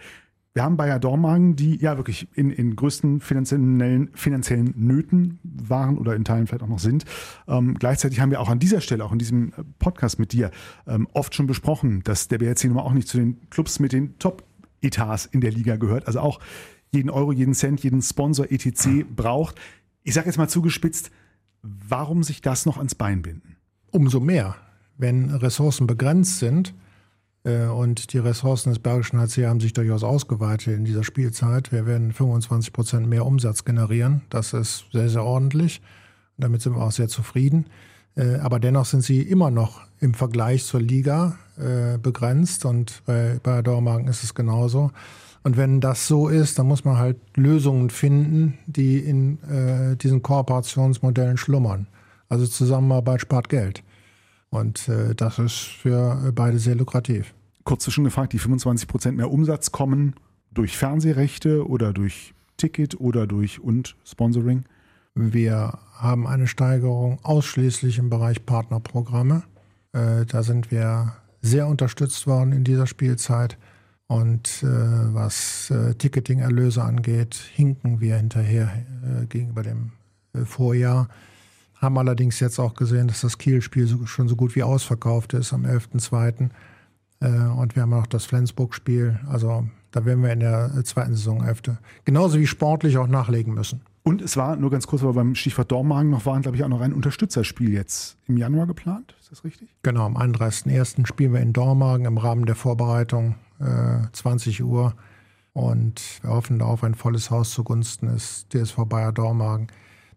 wir haben Bayer Dormagen, die ja wirklich in, in größten finanziellen, finanziellen Nöten waren oder in Teilen vielleicht auch noch sind. Ähm, gleichzeitig haben wir auch an dieser Stelle, auch in diesem Podcast mit dir, ähm, oft schon besprochen, dass der BRC nun mal auch nicht zu den Clubs mit den Top-Etats in der Liga gehört. Also auch jeden Euro, jeden Cent, jeden Sponsor etc. braucht. Ich sage jetzt mal zugespitzt, warum sich das noch ans Bein binden? Umso mehr, wenn Ressourcen begrenzt sind äh, und die Ressourcen des Bergischen HC haben sich durchaus ausgeweitet in dieser Spielzeit. Wir werden 25 Prozent mehr Umsatz generieren. Das ist sehr, sehr ordentlich. Damit sind wir auch sehr zufrieden. Äh, aber dennoch sind sie immer noch im Vergleich zur Liga äh, begrenzt und bei, bei Dormagen ist es genauso. Und wenn das so ist, dann muss man halt Lösungen finden, die in äh, diesen Kooperationsmodellen schlummern. Also Zusammenarbeit spart Geld. Und äh, das ist für beide sehr lukrativ. Kurz zwischen gefragt, die 25 Prozent mehr Umsatz kommen durch Fernsehrechte oder durch Ticket oder durch und Sponsoring? Wir haben eine Steigerung ausschließlich im Bereich Partnerprogramme. Äh, da sind wir sehr unterstützt worden in dieser Spielzeit. Und äh, was äh, Ticketing-Erlöse angeht, hinken wir hinterher äh, gegenüber dem äh, Vorjahr. Haben allerdings jetzt auch gesehen, dass das Kiel-Spiel so, schon so gut wie ausverkauft ist am 11.02. Äh, und wir haben auch das Flensburg-Spiel. Also da werden wir in der äh, zweiten Saisonhälfte genauso wie sportlich auch nachlegen müssen. Und es war, nur ganz kurz, weil beim Stichwort Dormagen noch waren, glaube ich, auch noch ein Unterstützerspiel jetzt im Januar geplant. Ist das richtig? Genau, am 31.01. spielen wir in Dormagen im Rahmen der Vorbereitung äh, 20 Uhr. Und wir hoffen auf ein volles Haus zugunsten des DSV Bayer Dormagen.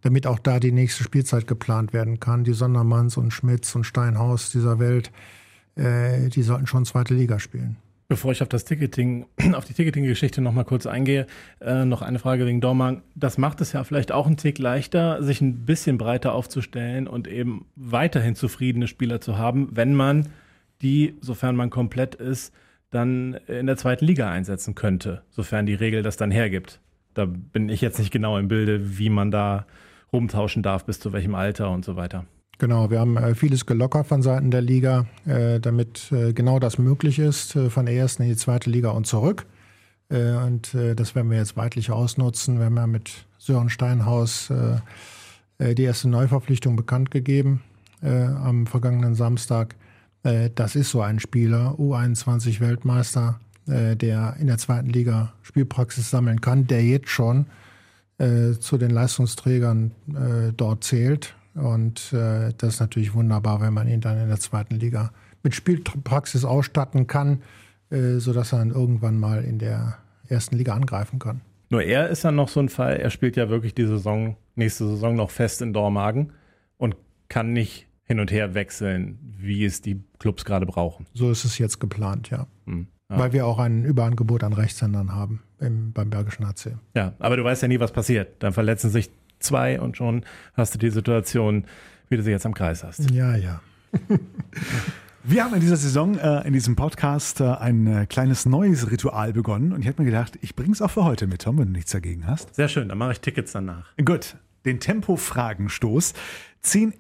damit auch da die nächste Spielzeit geplant werden kann. Die Sondermanns und Schmitz und Steinhaus dieser Welt, äh, die sollten schon zweite Liga spielen. Bevor ich auf das Ticketing, [CLEARS THROAT] auf die Ticketing-Geschichte noch mal kurz eingehe, äh, noch eine Frage wegen Dormagen. Das macht es ja vielleicht auch einen Tick leichter, sich ein bisschen breiter aufzustellen und eben weiterhin zufriedene Spieler zu haben, wenn man die, sofern man komplett ist, dann in der zweiten Liga einsetzen könnte, sofern die Regel das dann hergibt. Da bin ich jetzt nicht genau im Bilde, wie man da rumtauschen darf, bis zu welchem Alter und so weiter. Genau, wir haben äh, vieles gelockert von Seiten der Liga, äh, damit äh, genau das möglich ist, von der ersten in die zweite Liga und zurück. Und das werden wir jetzt weitlich ausnutzen. Wir haben ja mit Sören Steinhaus die erste Neuverpflichtung bekannt gegeben am vergangenen Samstag. Das ist so ein Spieler, U21 Weltmeister, der in der zweiten Liga Spielpraxis sammeln kann, der jetzt schon zu den Leistungsträgern dort zählt und äh, das ist natürlich wunderbar, wenn man ihn dann in der zweiten Liga mit Spielpraxis ausstatten kann, äh, sodass er dann irgendwann mal in der ersten Liga angreifen kann. Nur er ist dann noch so ein Fall, er spielt ja wirklich die Saison, nächste Saison noch fest in Dormagen und kann nicht hin und her wechseln, wie es die Clubs gerade brauchen. So ist es jetzt geplant, ja. Hm, ja. Weil wir auch ein Überangebot an Rechtshändern haben im, beim Bergischen HC. Ja, aber du weißt ja nie, was passiert. Dann verletzen sich zwei und schon hast du die Situation, wie du sie jetzt am Kreis hast. Ja, ja. [LAUGHS] Wir haben in dieser Saison, äh, in diesem Podcast, äh, ein äh, kleines neues Ritual begonnen und ich habe mir gedacht, ich bringe es auch für heute mit, Tom, wenn du nichts dagegen hast. Sehr schön, dann mache ich Tickets danach. Gut, den Tempo-Fragenstoß. Zehn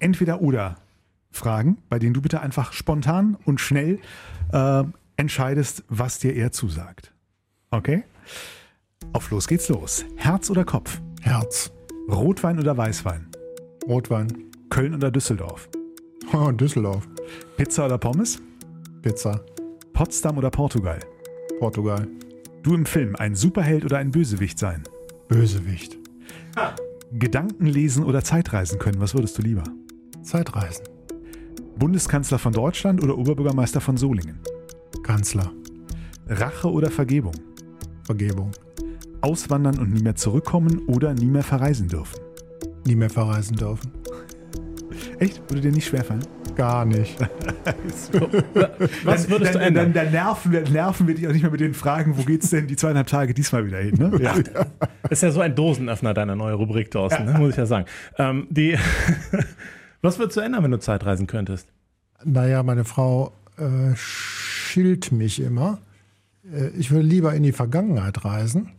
Entweder-Oder-Fragen, bei denen du bitte einfach spontan und schnell äh, entscheidest, was dir eher zusagt. Okay? Auf los geht's los. Herz oder Kopf? Herz. Rotwein oder Weißwein? Rotwein. Köln oder Düsseldorf? Oh, Düsseldorf. Pizza oder Pommes? Pizza. Potsdam oder Portugal? Portugal. Du im Film, ein Superheld oder ein Bösewicht sein? Bösewicht. Ah. Gedanken lesen oder Zeitreisen können, was würdest du lieber? Zeitreisen. Bundeskanzler von Deutschland oder Oberbürgermeister von Solingen? Kanzler. Rache oder Vergebung? Vergebung auswandern und nie mehr zurückkommen oder nie mehr verreisen dürfen? Nie mehr verreisen dürfen. Echt? Würde dir nicht schwerfallen? Gar nicht. [LAUGHS] Was würdest dann, du ändern? Dann, dann, nerven, wir, nerven wir dich auch nicht mehr mit den Fragen, wo geht's denn die zweieinhalb Tage diesmal wieder hin? Ne? Ja. Das ist ja so ein Dosenöffner, deiner neue Rubrik, Thorsten, ja. ne? muss ich ja sagen. Ähm, die [LAUGHS] Was würdest du ändern, wenn du Zeitreisen könntest? Naja, meine Frau äh, schilt mich immer. Äh, ich würde lieber in die Vergangenheit reisen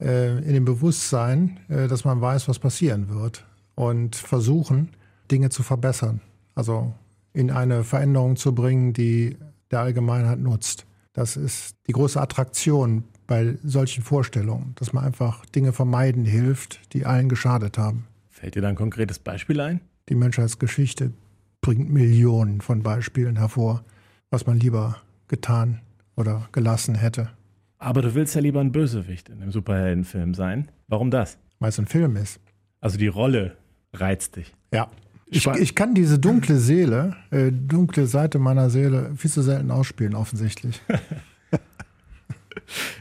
äh, in dem Bewusstsein, äh, dass man weiß, was passieren wird und versuchen, Dinge zu verbessern. Also in eine Veränderung zu bringen, die der Allgemeinheit nutzt. Das ist die große Attraktion bei solchen Vorstellungen, dass man einfach Dinge vermeiden hilft, die allen geschadet haben. Fällt dir da ein konkretes Beispiel ein? Die Menschheitsgeschichte bringt Millionen von Beispielen hervor, was man lieber getan oder gelassen hätte. Aber du willst ja lieber ein Bösewicht in einem Superheldenfilm sein. Warum das? Weil es ein Film ist. Also die Rolle reizt dich. Ja. Ich, ich kann diese dunkle Seele, äh, dunkle Seite meiner Seele viel zu selten ausspielen, offensichtlich. [LAUGHS]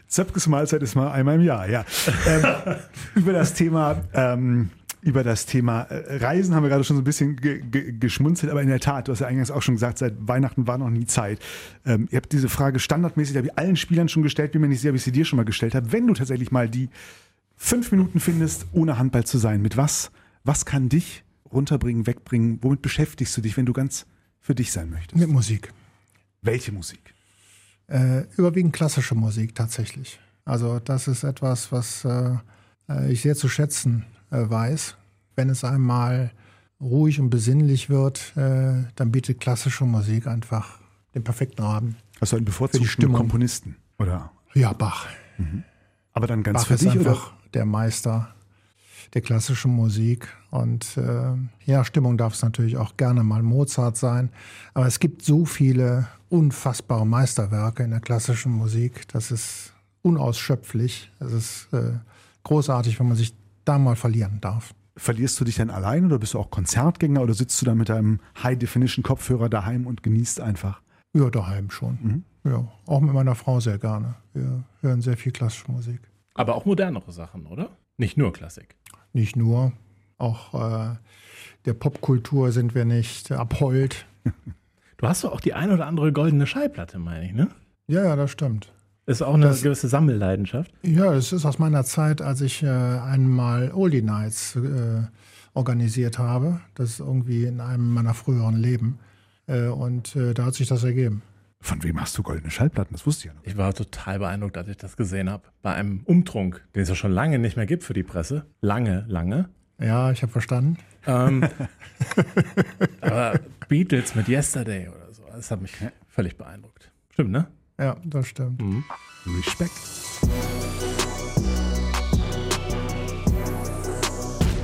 Zöpkes Mahlzeit ist mal einmal im Jahr, ja. Ähm, [LAUGHS] über das Thema ähm, über das Thema äh, Reisen haben wir gerade schon so ein bisschen ge ge geschmunzelt, aber in der Tat, du hast ja eingangs auch schon gesagt, seit Weihnachten war noch nie Zeit. Ähm, ihr habt diese Frage standardmäßig, habe ich allen Spielern schon gestellt, bin mir nicht sicher, ob ich sie dir schon mal gestellt habe. Wenn du tatsächlich mal die fünf Minuten findest, ohne Handball zu sein, mit was, was kann dich runterbringen, wegbringen? Womit beschäftigst du dich, wenn du ganz für dich sein möchtest? Mit Musik. Welche Musik? Äh, überwiegend klassische Musik tatsächlich. Also das ist etwas, was äh, äh ich sehr zu schätzen weiß. Wenn es einmal ruhig und besinnlich wird, äh, dann bietet klassische Musik einfach den perfekten Rahmen. Hast du einen bevorzugten Komponisten? Oder? Ja, Bach. Mhm. Aber dann ganz Bach für ist dich, einfach oder? der Meister der klassischen Musik. Und äh, ja, Stimmung darf es natürlich auch gerne mal Mozart sein. Aber es gibt so viele unfassbare Meisterwerke in der klassischen Musik. Das ist unausschöpflich. Es ist äh, großartig, wenn man sich da mal verlieren darf. Verlierst du dich dann allein oder bist du auch Konzertgänger oder sitzt du dann mit deinem High-Definition-Kopfhörer daheim und genießt einfach? Ja, daheim schon. Mhm. Ja, auch mit meiner Frau sehr gerne. Wir hören sehr viel klassische Musik. Aber auch modernere Sachen, oder? Nicht nur Klassik. Nicht nur. Auch äh, der Popkultur sind wir nicht abhold. [LAUGHS] Du hast doch auch die ein oder andere goldene Schallplatte, meine ich, ne? Ja, ja, das stimmt. Ist auch eine Das- gewisse Sammelleidenschaft. Ja, es ist aus meiner Zeit, als ich äh, einmal Oldie Nights äh, organisiert habe. Das ist irgendwie in einem meiner früheren Leben. Äh, und äh, da hat sich das ergeben. Von wem hast du goldene Schallplatten? Das wusste ich ja noch. Ich war total beeindruckt, als ich das gesehen habe. Bei einem Umtrunk, den es ja schon lange nicht mehr gibt für die Presse. Lange, lange. Ja, ich habe verstanden. Ähm, [LAUGHS] aber Beatles mit Yesterday oder so, das hat mich völlig beeindruckt. Stimmt, ne? Ja, das stimmt. Respekt.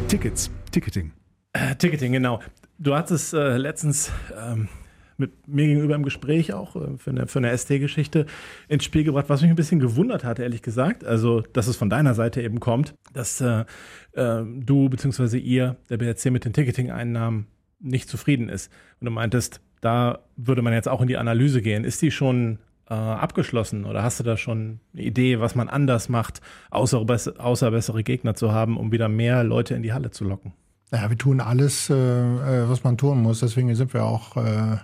Tickets, Ticketing. Äh, Ticketing, genau. Du hattest äh, letztens ähm, mit mir gegenüber im Gespräch auch äh, für eine, für eine ST-Geschichte ins Spiel gebracht, was mich ein bisschen gewundert hat, ehrlich gesagt. Also, dass es von deiner Seite eben kommt, dass äh, äh, du bzw. ihr, der BRC, mit den Ticketing-Einnahmen nicht zufrieden ist. Und du meintest, da würde man jetzt auch in die Analyse gehen. Ist die schon äh, abgeschlossen oder hast du da schon eine Idee, was man anders macht, außer, außer bessere Gegner zu haben, um wieder mehr Leute in die Halle zu locken? Ja, wir tun alles, äh, äh, was man tun muss. Deswegen sind wir auch äh,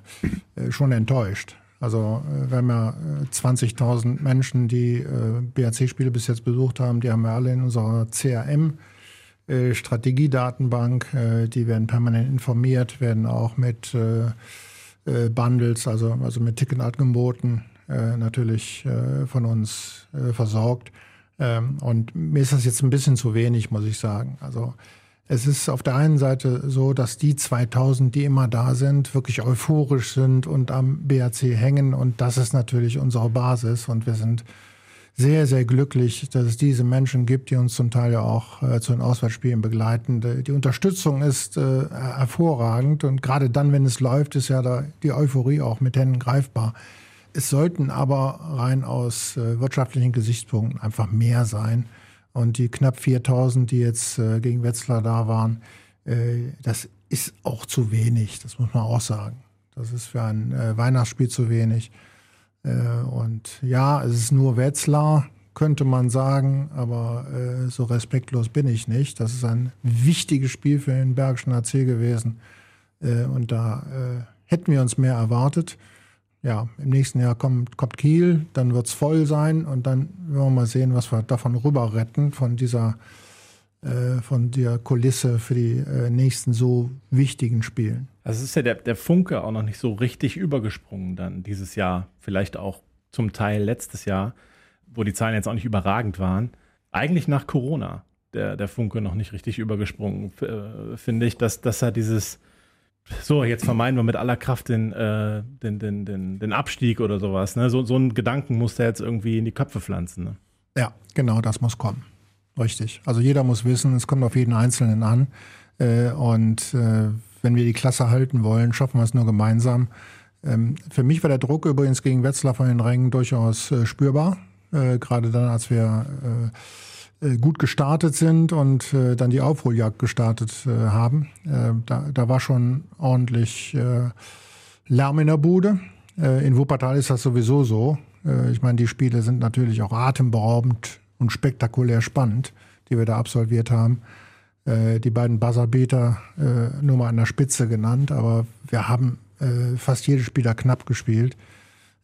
äh, schon enttäuscht. Also äh, wir haben ja äh, 20.000 Menschen, die äh, BRC-Spiele bis jetzt besucht haben. Die haben wir alle in unserer CRM. äh, die werden permanent informiert, werden auch mit Bundles, also, also mit Ticketangeboten äh, natürlich äh, von uns äh, versorgt. Ähm, und mir ist das jetzt ein bisschen zu wenig, muss ich sagen. Also es ist auf der einen Seite so, dass die 2000, die immer da sind, wirklich euphorisch sind und am BAC hängen. Und das ist natürlich unsere Basis. Und wir sind sehr, sehr glücklich, dass es diese Menschen gibt, die uns zum Teil ja auch äh, zu den Auswärtsspielen begleiten. Die, die Unterstützung ist äh, hervorragend. Und gerade dann, wenn es läuft, ist ja da die Euphorie auch mit Händen greifbar. Es sollten aber rein aus äh, wirtschaftlichen Gesichtspunkten einfach mehr sein. Und die knapp 4000, die jetzt äh, gegen Wetzlar da waren, äh, das ist auch zu wenig, das muss man auch sagen. Das ist für ein äh, Weihnachtsspiel zu wenig. Äh, und ja, es ist nur Wetzlar, könnte man sagen, aber äh, so respektlos bin ich nicht. Das ist ein wichtiges Spiel für den Bergischen AC gewesen. Und da hätten wir uns mehr erwartet ja, im nächsten Jahr kommt, kommt Kiel, dann wird es voll sein und dann werden wir mal sehen, was wir davon rüber retten, von dieser, äh, von der Kulisse für die äh, nächsten so wichtigen Spielen. Also ist ja der, der Funke auch noch nicht so richtig übergesprungen dann dieses Jahr, vielleicht auch zum Teil letztes Jahr, wo die Zahlen jetzt auch nicht überragend waren. Eigentlich nach Corona der, der Funke noch nicht richtig übergesprungen, äh, finde ich, dass, dass er dieses, so, jetzt vermeiden wir mit aller Kraft den, äh, den, den, den, den Abstieg oder sowas. Ne? So, so einen Gedanken muss der jetzt irgendwie in die Köpfe pflanzen. Ne? Ja, genau, das muss kommen. Richtig. Also jeder muss wissen, es kommt auf jeden Einzelnen an. Äh, und äh, wenn wir die Klasse halten wollen, schaffen wir es nur gemeinsam. Ähm, für mich war der Druck übrigens gegen Wetzlar von den Rängen durchaus äh, spürbar. Äh, gerade dann, als wir äh, gut gestartet sind und äh, dann die Aufholjagd gestartet äh, haben. Äh, da, da war schon ordentlich äh, Lärm in der Bude. Äh, in Wuppertal ist das sowieso so. Äh, ich meine, die Spiele sind natürlich auch atemberaubend und spektakulär spannend, die wir da absolviert haben. Äh, die beiden Buzzerbeater äh, nur mal an der Spitze genannt, aber wir haben äh, fast jedes Spiel da knapp gespielt.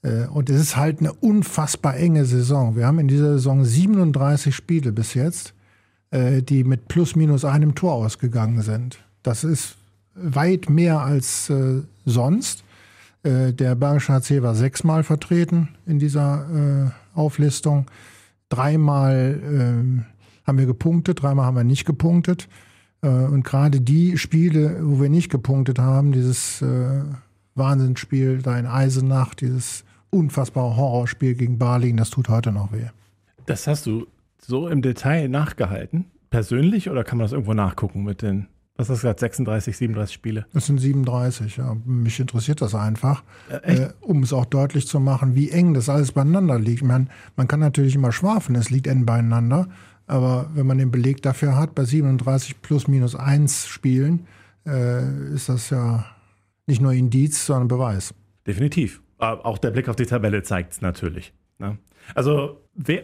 Äh, Und es ist halt eine unfassbar enge Saison. Wir haben in dieser Saison 37 Spiele bis jetzt, äh, die mit plus minus einem Tor ausgegangen sind. Das ist weit mehr als äh, sonst. Der Bergische HC war sechsmal vertreten in dieser Auflistung. Dreimal ähm, haben wir gepunktet, dreimal haben wir nicht gepunktet. Und gerade die Spiele, wo wir nicht gepunktet haben, dieses Wahnsinnsspiel da in Eisenach, dieses unfassbare Horrorspiel gegen Barling, das tut heute noch weh. Das hast du so im Detail nachgehalten? Persönlich oder kann man das irgendwo nachgucken mit den, was hast du gesagt, 36, 37 Spiele? Das sind 37, ja. Mich interessiert das einfach, Äh, äh, um es auch deutlich zu machen, wie eng das alles beieinander liegt. Man, man kann natürlich immer schwafeln, es liegt eng beieinander, aber wenn man den Beleg dafür hat, bei 37 plus minus 1 Spielen, äh, ist das ja nicht nur Indiz, sondern Beweis. Definitiv. Aber Auch der Blick auf die Tabelle zeigt es natürlich. Ne? Also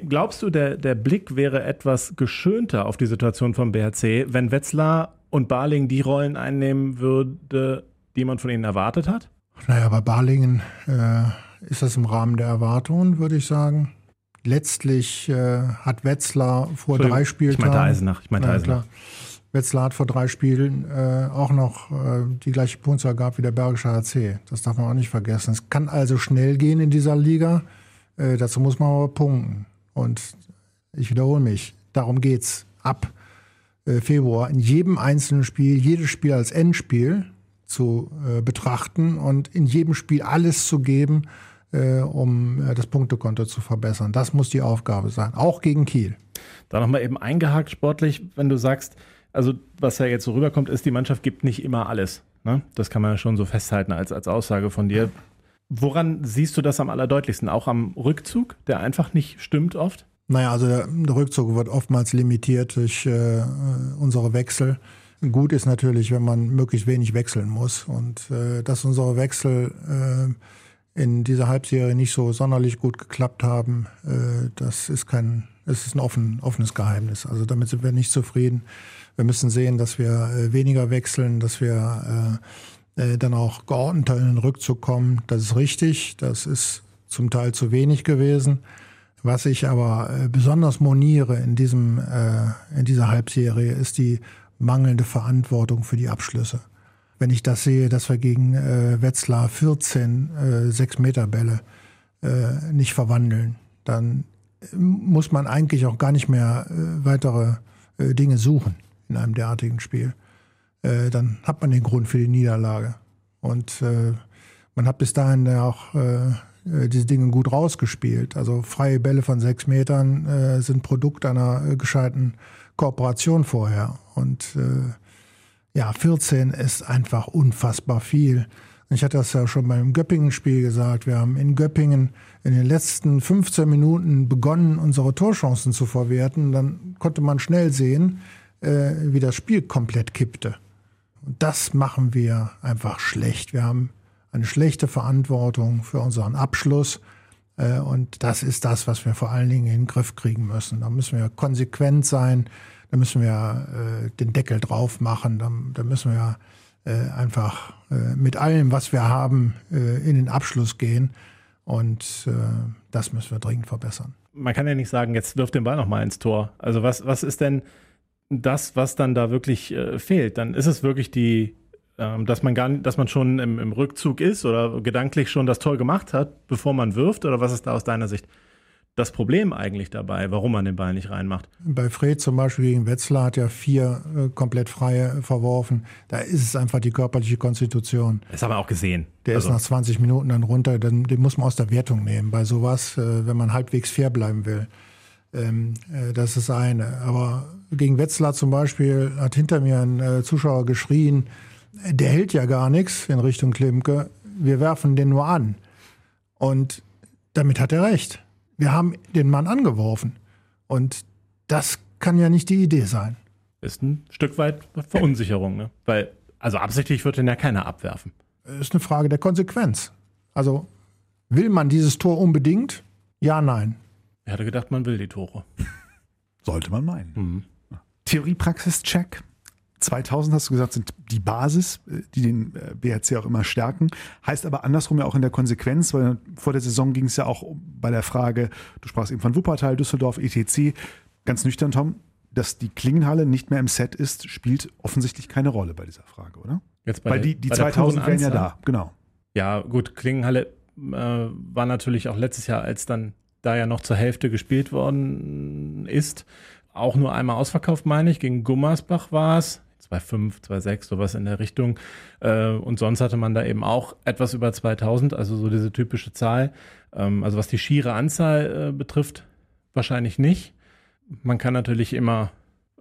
glaubst du, der, der Blick wäre etwas geschönter auf die Situation vom BHC, wenn Wetzlar und Barling die Rollen einnehmen würde, die man von ihnen erwartet hat? Naja, bei Barlingen äh, ist das im Rahmen der Erwartungen, würde ich sagen. Letztlich äh, hat Wetzlar vor drei Spieltagen. Ich meinte Eisenach. Ich meinte Eisenach. Wetzlar hat vor drei Spielen äh, auch noch äh, die gleiche Punktzahl gehabt wie der Bergische HC. Das darf man auch nicht vergessen. Es kann also schnell gehen in dieser Liga. Äh, dazu muss man aber punkten. Und ich wiederhole mich, darum geht's. Ab äh, Februar in jedem einzelnen Spiel, jedes Spiel als Endspiel zu äh, betrachten und in jedem Spiel alles zu geben, äh, um das Punktekonto zu verbessern. Das muss die Aufgabe sein, auch gegen Kiel. Da nochmal eben eingehakt sportlich, wenn du sagst, also was ja jetzt so rüberkommt, ist, die Mannschaft gibt nicht immer alles. Ne? Das kann man ja schon so festhalten als, als Aussage von dir. Woran siehst du das am allerdeutlichsten? Auch am Rückzug, der einfach nicht stimmt oft? Naja, also der, der Rückzug wird oftmals limitiert durch äh, unsere Wechsel. Gut ist natürlich, wenn man möglichst wenig wechseln muss. Und äh, dass unsere Wechsel äh, in dieser Halbserie nicht so sonderlich gut geklappt haben, äh, das ist kein, es ist ein offen, offenes Geheimnis. Also damit sind wir nicht zufrieden. Wir müssen sehen, dass wir äh, weniger wechseln, dass wir äh, äh, dann auch geordneter in den Rückzug kommen. Das ist richtig. Das ist zum Teil zu wenig gewesen. Was ich aber besonders moniere in diesem, in dieser Halbserie ist die mangelnde Verantwortung für die Abschlüsse. Wenn ich das sehe, dass wir gegen Wetzlar 14 äh, 6-Meter-Bälle äh, nicht verwandeln, dann muss man eigentlich auch gar nicht mehr weitere Dinge suchen in einem derartigen Spiel. Äh, dann hat man den Grund für die Niederlage. Und äh, man hat bis dahin ja auch äh, äh, diese Dinge gut rausgespielt. Also freie Bälle von sechs Metern äh, sind Produkt einer gescheiten Kooperation vorher. Und ja, 14 ist einfach unfassbar viel. Ich hatte das ja schon beim Göppingen-Spiel gesagt. Wir haben in Göppingen in den letzten 15 Minuten begonnen, unsere Torchancen zu verwerten. Dann konnte man schnell sehen, äh, wie das Spiel komplett kippte. Und das machen wir einfach schlecht. Wir haben eine schlechte Verantwortung für unseren Abschluss. Äh, und das ist das, was wir vor allen Dingen in den Griff kriegen müssen. Da müssen wir konsequent sein, da müssen wir äh, den Deckel drauf machen, da, müssen wir äh, einfach mit allem, was wir haben, in den Abschluss gehen. Und das müssen wir dringend verbessern. Man kann ja nicht sagen, jetzt wirft den Ball nochmal ins Tor. Also was, was ist denn das, was dann da wirklich fehlt? Dann ist es wirklich die, ähm, dass man gar dass man schon im, im, Rückzug ist oder gedanklich schon das Tor gemacht hat, bevor man wirft? Oder was ist da aus deiner Sicht das Problem eigentlich dabei, warum man den Ball nicht reinmacht? Bei Fred zum Beispiel gegen Wetzlar hat ja vier äh, komplett freie verworfen. Da ist es einfach die körperliche Konstitution. Das haben wir auch gesehen. Der also. ist nach 20 Minuten dann runter, dann, den muss man aus der Wertung nehmen. Bei sowas, äh, wenn man halbwegs fair bleiben will. Ähm, äh, das ist eine. Aber gegen Wetzlar zum Beispiel hat hinter mir ein äh, Zuschauer geschrien, der hält ja gar nichts in Richtung Klimke. Wir werfen den nur an. Und damit hat er recht. Wir haben den Mann angeworfen. Und das kann ja nicht die Idee sein. Ist ein Stück weit Verunsicherung, ne? Weil, also absichtlich wird den ja keiner abwerfen. Ist eine Frage der Konsequenz. Also, will man dieses Tor unbedingt? Ja, nein. Ich hatte gedacht, man will die Tore. [LAUGHS] Sollte man meinen. Mhm. Theorie-Praxis-Check. 2000 hast du gesagt, sind die Basis, äh, die den äh, BRC auch immer stärken. Heißt aber andersrum ja auch in der Konsequenz, weil vor der Saison ging es ja auch bei der Frage, du sprachst eben von Wuppertal, Düsseldorf, ETC. Ganz nüchtern, Tom, dass die Klingenhalle nicht mehr im Set ist, spielt offensichtlich keine Rolle bei dieser Frage, oder? Jetzt bei weil die, die 2000 wären ja da, genau. Ja, gut, Klingenhalle äh, war natürlich auch letztes Jahr, als dann da ja noch zur Hälfte gespielt worden ist, auch nur einmal ausverkauft, meine ich. Gegen Gummersbach war es. 2,5, 2,6, sowas in der Richtung. Äh, und sonst hatte man da eben auch etwas über 2000, also so diese typische Zahl. Ähm, also was die schiere Anzahl äh, betrifft, wahrscheinlich nicht. Man kann natürlich immer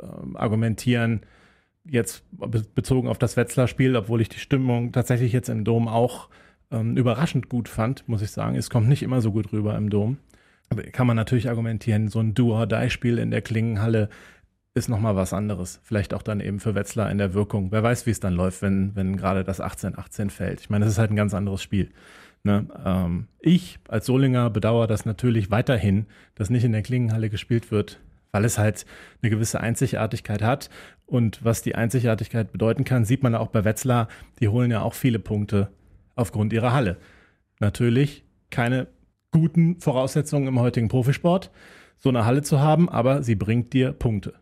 ähm, argumentieren, jetzt bezogen auf das Wetzlar-Spiel, obwohl ich die Stimmung tatsächlich jetzt im Dom auch ähm, überraschend gut fand, muss ich sagen. Es kommt nicht immer so gut rüber im Dom. Kann man natürlich argumentieren, so ein Do-or-Die-Spiel in der Klingenhalle ist nochmal was anderes. Vielleicht auch dann eben für Wetzlar in der Wirkung. Wer weiß, wie es dann läuft, wenn, wenn gerade das 18-18 fällt. Ich meine, das ist halt ein ganz anderes Spiel. Ne? Ähm, ich als Solinger bedauere das natürlich weiterhin, dass nicht in der Klingenhalle gespielt wird. weil es halt eine gewisse Einzigartigkeit hat. Und was die Einzigartigkeit bedeuten kann, sieht man auch bei Wetzlar. Die holen ja auch viele Punkte aufgrund ihrer Halle. Natürlich keine guten Voraussetzungen im heutigen Profisport, so eine Halle zu haben, aber sie bringt dir Punkte.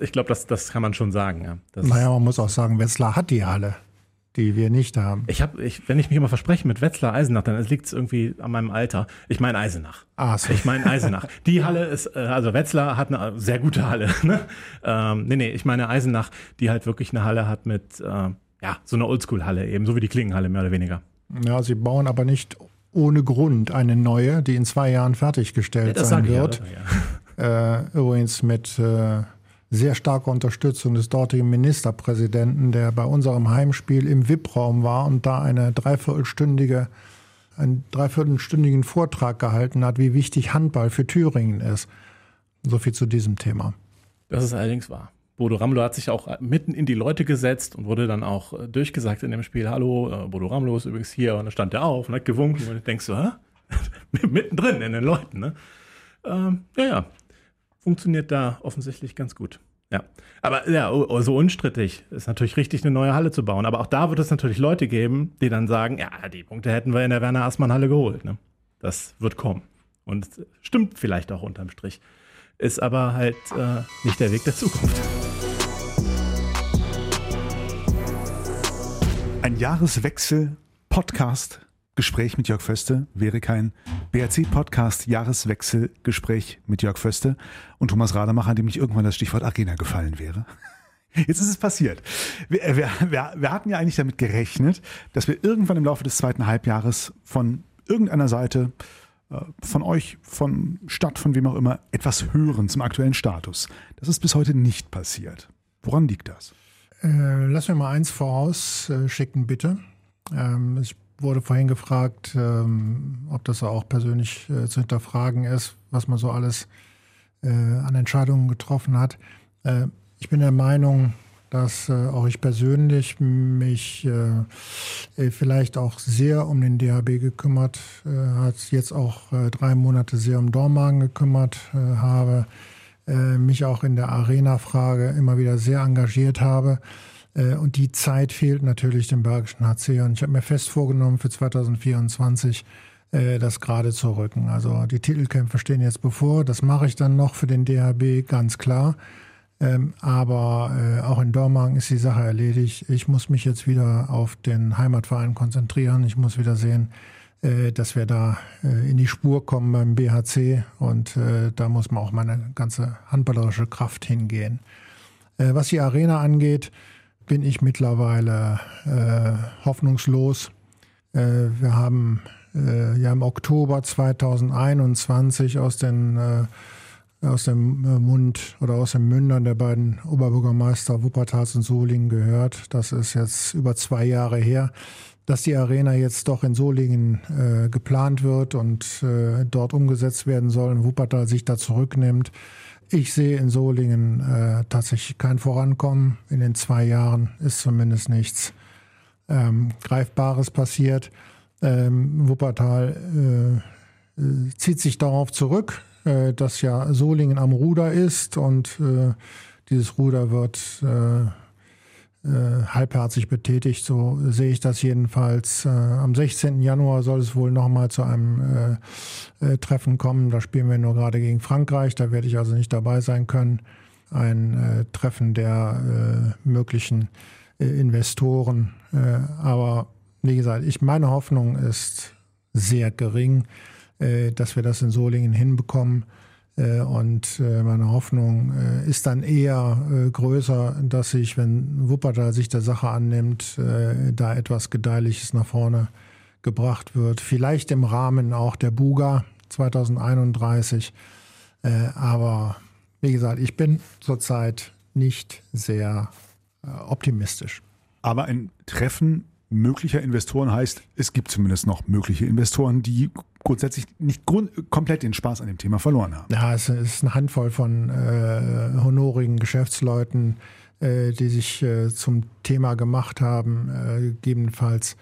Ich glaube, das, das kann man schon sagen. Ja. Das naja, man muss auch sagen, Wetzlar hat die Halle die wir nicht haben. Ich habe, ich, wenn ich mich immer verspreche mit Wetzlar Eisenach, dann liegt es irgendwie an meinem Alter. Ich meine Eisenach. Ah, so. Ich meine Eisenach. Die Halle ist, äh, also Wetzlar hat eine sehr gute Halle. [LAUGHS] Ne? Ähm, nee, nee, ich meine Eisenach, die halt wirklich eine Halle hat mit, äh, ja, so einer Oldschool-Halle eben, so wie die Klingenhalle mehr oder weniger. Ja, sie bauen aber nicht ohne Grund eine neue, die in zwei Jahren fertiggestellt ja, sein wird. Ja, [LAUGHS] äh, übrigens mit äh, sehr starke Unterstützung des dortigen Ministerpräsidenten, der bei unserem Heimspiel im VIP-Raum war und da eine dreiviertelstündige, einen dreiviertelstündigen Vortrag gehalten hat, wie wichtig Handball für Thüringen ist. So viel zu diesem Thema. Das ist allerdings wahr. Bodo Ramlo hat sich auch mitten in die Leute gesetzt und wurde dann auch äh, durchgesagt in dem Spiel, hallo, äh, Bodo Ramlo ist übrigens hier und dann stand er auf und hat gewunken und denkst so, hä? [LAUGHS] mittendrin in den Leuten, ne? Ähm, ja, ja, funktioniert da offensichtlich ganz gut. Ja, aber ja, so also unstrittig ist natürlich richtig, eine neue Halle zu bauen. Aber auch da wird es natürlich Leute geben, die dann sagen, ja, die Punkte hätten wir in der Werner Aßmann Halle geholt. Ne? Das wird kommen. Und stimmt vielleicht auch unterm Strich. Ist aber halt äh, nicht der Weg der Zukunft. Jahreswechsel Podcast Gespräch mit Jörg Föste wäre kein BRC-Podcast Jahreswechselgespräch mit Jörg Föste und Thomas Rademacher, dem nicht irgendwann das Stichwort Arena gefallen wäre. [LAUGHS] Jetzt ist es passiert. Wir, wir, wir, wir hatten ja eigentlich damit gerechnet, dass wir irgendwann im Laufe des zweiten Halbjahres von irgendeiner Seite, äh, von euch, von Stadt, von wem auch immer, etwas hören zum aktuellen Status. Das ist bis heute nicht passiert. Woran liegt das? Äh, lass mir mal eins vorausschicken, bitte. Ähm, ich wurde vorhin gefragt, ähm, ob das auch persönlich äh, zu hinterfragen ist, was man so alles äh, an Entscheidungen getroffen hat. Äh, ich bin der Meinung, dass äh, auch ich persönlich mich äh, äh, vielleicht auch sehr um den DHB gekümmert hat, jetzt auch drei Monate sehr um Dormagen gekümmert habe, mich auch in der Arena-Frage immer wieder sehr engagiert habe. Äh, und die Zeit fehlt natürlich dem Bergischen HC. Und ich habe mir fest vorgenommen, für 2024 äh, das gerade zu rücken. Also die Titelkämpfe stehen jetzt bevor. Das mache ich dann noch für den DHB, ganz klar. Ähm, aber äh, auch in Dormagen ist die Sache erledigt. Ich muss mich jetzt wieder auf den Heimatverein konzentrieren. Ich muss wieder sehen, dass wir da in die Spur kommen beim BHC. Und da muss man auch meine ganze handballerische Kraft hingehen. was die Arena angeht, bin ich mittlerweile äh, hoffnungslos. Äh, wir haben äh, ja im Oktober 2021 aus, den, äh, aus dem äh, Mund oder aus den Mündern der beiden Oberbürgermeister Wuppertals und Solingen gehört. Das ist jetzt über zwei Jahre her, dass die Arena jetzt doch in Solingen äh, geplant wird und dort umgesetzt werden soll und Wuppertal sich da zurücknimmt. Ich sehe in Solingen äh, tatsächlich kein Vorankommen. In den zwei Jahren ist zumindest nichts ähm, Greifbares passiert. Ähm, Wuppertal äh, äh, zieht sich darauf zurück, äh, dass ja Solingen am Ruder ist und äh, dieses Ruder wird äh, halbherzig betätigt. So sehe ich das jedenfalls. Äh, am 16. Januar soll es wohl nochmal zu einem äh, äh, Treffen kommen. Da spielen wir nur gerade gegen Frankreich. Da werde ich also nicht dabei sein können. Ein äh, Treffen der möglichen Investoren. aber wie gesagt, ich, meine Hoffnung ist sehr gering, dass wir das in Solingen hinbekommen. Äh, und äh, meine Hoffnung äh, ist dann eher größer, dass sich, wenn Wuppertal sich der Sache annimmt, da etwas Gedeihliches nach vorne gebracht wird. Vielleicht im Rahmen auch der Buga 2031. Aber wie gesagt, ich bin zurzeit nicht sehr optimistisch. Aber ein Treffen möglicher Investoren heißt, es gibt zumindest noch mögliche Investoren, die grundsätzlich nicht grund komplett den Spaß an dem Thema verloren haben. Ja, es ist eine Handvoll von äh, honorigen Geschäftsleuten, äh, die sich äh, zum Thema gemacht haben, äh, gegebenenfalls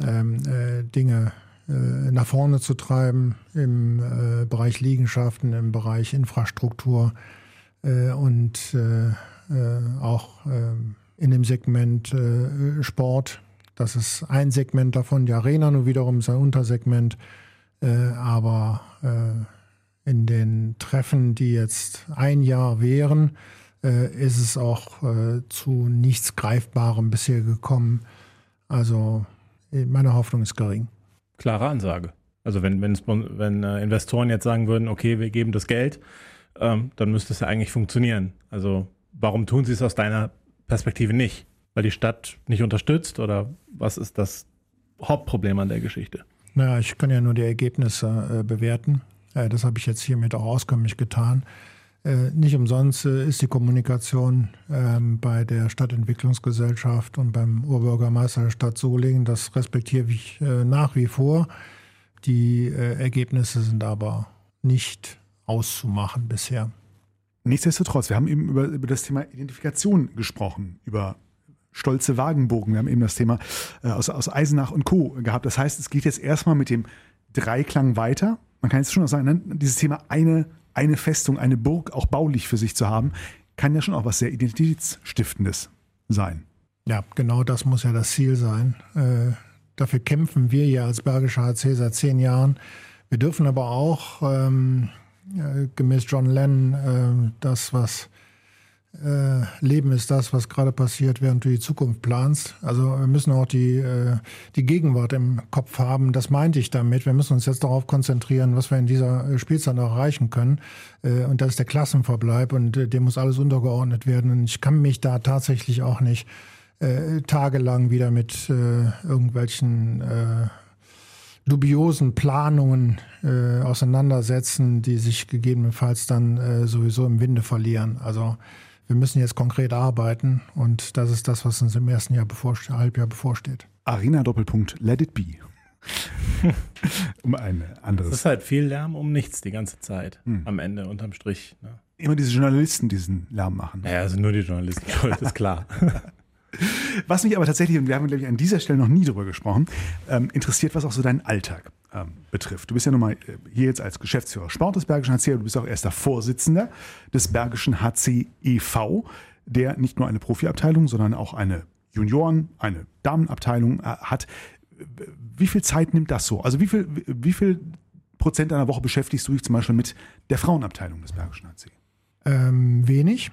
ähm, äh, Dinge äh, nach vorne zu treiben im Bereich Liegenschaften, im Bereich Infrastruktur. und auch in dem Segment Sport. Das ist ein Segment davon. Die Arena nur wiederum ist ein Untersegment. Äh, aber äh, in den Treffen, die jetzt ein Jahr wären, äh, ist es auch zu nichts Greifbarem bisher gekommen. Also meine Hoffnung ist gering. Klare Ansage. Also wenn, wenn, wenn Investoren jetzt sagen würden, okay, wir geben das Geld, ähm, dann müsste es ja eigentlich funktionieren. Also warum tun sie es aus deiner Perspektive nicht? Weil die Stadt nicht unterstützt oder was ist das Hauptproblem an der Geschichte? Naja, ich kann ja nur die Ergebnisse äh, bewerten. Äh, das habe ich jetzt hiermit auch auskömmlich getan. Äh, nicht umsonst äh, ist die Kommunikation ähm, bei der Stadtentwicklungsgesellschaft und beim Urbürgermeister der Stadt Solingen, das respektiere ich äh, nach wie vor. Die äh, Ergebnisse sind aber nicht auszumachen bisher. Nichtsdestotrotz, wir haben eben über, über das Thema Identifikation gesprochen, über stolze Wagenburgen. Wir haben eben das Thema äh, aus, aus Eisenach und Co. gehabt. Das heißt, es geht jetzt erstmal mit dem Dreiklang weiter. Man kann jetzt schon auch sagen, ne, dieses Thema eine, eine Festung, eine Burg auch baulich für sich zu haben, kann ja schon auch was sehr Identitätsstiftendes sein. Ja, genau das muss ja das Ziel sein. Äh, dafür kämpfen wir ja als Bergischer HC seit zehn Jahren. Wir dürfen aber auch ähm, äh, gemäß John Lennon äh, das, was äh, Leben ist das, was gerade passiert, während du die Zukunft planst. Also wir müssen auch die, äh, die Gegenwart im Kopf haben. Das meinte ich damit. Wir müssen uns jetzt darauf konzentrieren, was wir in dieser äh, Spielzeit noch erreichen können. Und das ist der Klassenverbleib und dem muss alles untergeordnet werden. Und ich kann mich da tatsächlich auch nicht tagelang wieder mit irgendwelchen dubiosen Planungen auseinandersetzen, die sich gegebenenfalls dann sowieso im Winde verlieren. Also wir müssen jetzt konkret arbeiten und das ist das, was uns im ersten Jahr bevorste Halbjahr bevorsteht. Arena Doppelpunkt Let it be. um ein anderes. Es ist halt viel Lärm um nichts die ganze Zeit. Hm. Am Ende, unterm Strich. Ne? Immer diese Journalisten diesen Lärm machen. Ja, also nur die Journalisten [LAUGHS] schuld, ist klar. Was mich aber tatsächlich, und wir haben, glaube ich, an dieser Stelle noch nie drüber gesprochen, ähm, interessiert, was auch so deinen Alltag ähm, betrifft. Du bist ja nun mal äh, hier jetzt als Geschäftsführer Sport des Bergischen HC, du bist auch erster Vorsitzender des Bergischen HC e.V., der nicht nur eine Profiabteilung, sondern auch eine Junioren-, eine Damenabteilung äh, hat. Wie viel Zeit nimmt das so? Also wie viel, wie viel Prozent einer Woche beschäftigst du dich zum Beispiel mit der Frauenabteilung des Bergischen HC? Ähm, wenig.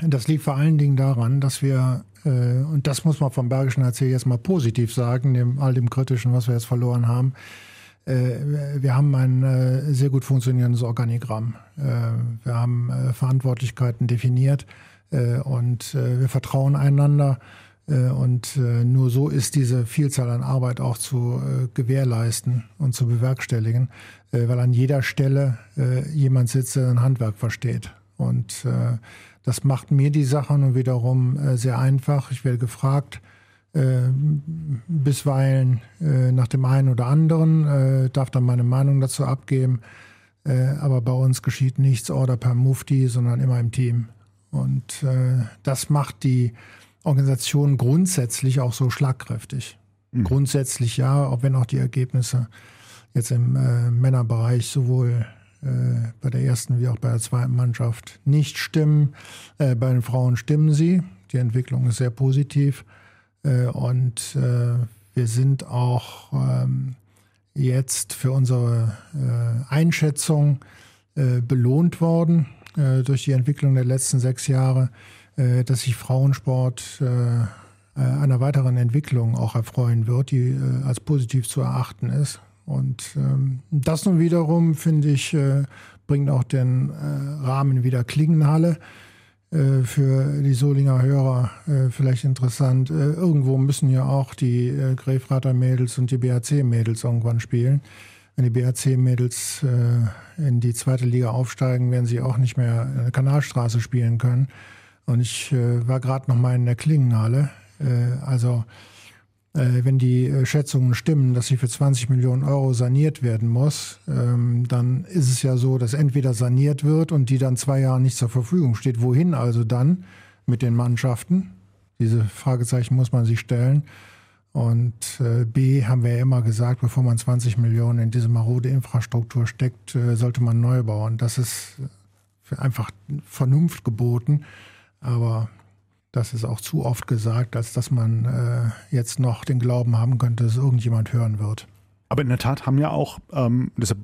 Das liegt vor allen Dingen daran, dass wir, und das muss man vom Bergischen HC jetzt mal positiv sagen, neben all dem Kritischen, was wir jetzt verloren haben, äh, wir haben ein äh, sehr gut funktionierendes Organigramm. Äh, wir haben äh, Verantwortlichkeiten definiert äh, und wir vertrauen einander. Und nur so ist diese Vielzahl an Arbeit auch zu gewährleisten und zu bewerkstelligen, weil an jeder Stelle jemand sitzt, der ein Handwerk versteht. Und das macht mir die Sache nun wiederum äh, sehr einfach. Ich werde gefragt, äh, bisweilen äh, nach dem einen oder anderen, äh, darf dann meine Meinung dazu abgeben. Äh, aber bei uns geschieht nichts oder per Mufti, sondern immer im Team. Und äh, das macht die Organisation grundsätzlich auch so schlagkräftig. Mhm. Grundsätzlich ja, auch wenn auch die Ergebnisse jetzt im Männerbereich sowohl äh, bei der ersten wie auch bei der zweiten Mannschaft nicht stimmen. Äh, bei den Frauen stimmen sie. Die Entwicklung ist sehr positiv. Äh, und wir sind auch ähm, jetzt für unsere Einschätzung belohnt worden durch die Entwicklung der letzten sechs Jahre, dass sich Frauensport einer weiteren Entwicklung auch erfreuen wird, die als positiv zu erachten ist. Und ähm, das nun wiederum, finde ich, äh, bringt auch den äh, Rahmen wieder Klingenhalle. Äh, für die Solinger Hörer äh, vielleicht interessant. Äh, irgendwo müssen ja auch die äh, Gräfrater Mädels und die BAC-Mädels irgendwann spielen. Wenn die BAC-Mädels äh, in die zweite Liga aufsteigen, werden sie auch nicht mehr in der Kanalstraße spielen können. Und ich war gerade noch mal in der Klingenhalle. Also wenn die äh, Schätzungen stimmen, dass sie für 20 Millionen Euro saniert werden muss, ähm, dann ist es ja so, dass entweder saniert wird und die dann zwei Jahre nicht zur Verfügung steht. Wohin also dann mit den Mannschaften? Diese Fragezeichen muss man sich stellen. Und äh, B haben wir ja immer gesagt, bevor man 20 Millionen in diese marode Infrastruktur steckt, sollte man neu bauen. Das ist einfach Vernunft geboten. Aber das ist auch zu oft gesagt, als dass man äh, jetzt noch den Glauben haben könnte, dass irgendjemand hören wird. Aber in der Tat haben ja auch, ähm, deshalb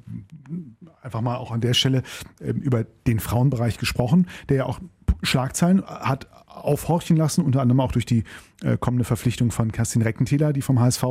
einfach mal auch an der Stelle ähm, über den Frauenbereich gesprochen, der ja auch Schlagzeilen hat aufhorchen lassen, unter anderem auch durch die äh, kommende Verpflichtung von Kerstin Reckenthaler, die vom HSV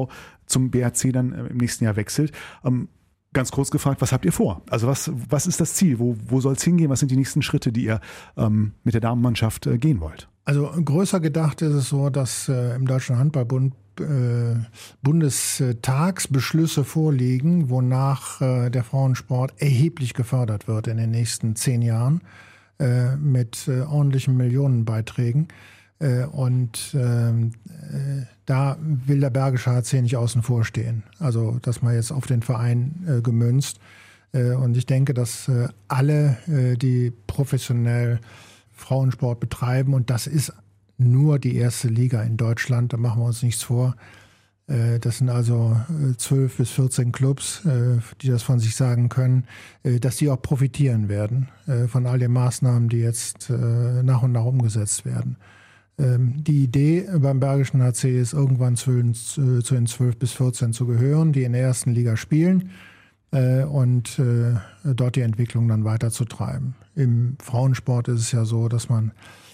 zum BRC dann äh, im nächsten Jahr wechselt. Ähm, ganz kurz gefragt, was habt ihr vor? Also was, was ist das Ziel? Wo, wo soll es hingehen? Was sind die nächsten Schritte, die ihr ähm, mit der Damenmannschaft äh, gehen wollt? Also größer gedacht ist es so, dass äh, im Deutschen Handballbund äh, Bundestagsbeschlüsse vorliegen, wonach äh, der Frauensport erheblich gefördert wird in den nächsten zehn Jahren äh, mit äh, ordentlichen Millionenbeiträgen. Äh, und ähm, da will der Bergische HC nicht außen vor stehen. Also, dass man jetzt auf den Verein gemünzt. und ich denke, dass alle, die professionell Frauensport betreiben. Und das ist nur die erste Liga in Deutschland, da machen wir uns nichts vor. Äh, das sind also äh, zwölf bis 14 Clubs, äh, die das von sich sagen können, dass die auch profitieren werden von all den Maßnahmen, die jetzt nach und nach umgesetzt werden. Ähm, die Idee beim Bergischen HC ist, irgendwann zu den 12 bis 14 zu gehören, die in der ersten Liga spielen äh, und äh, dort die Entwicklung dann weiterzutreiben. Im Frauensport ist es ja so, dass man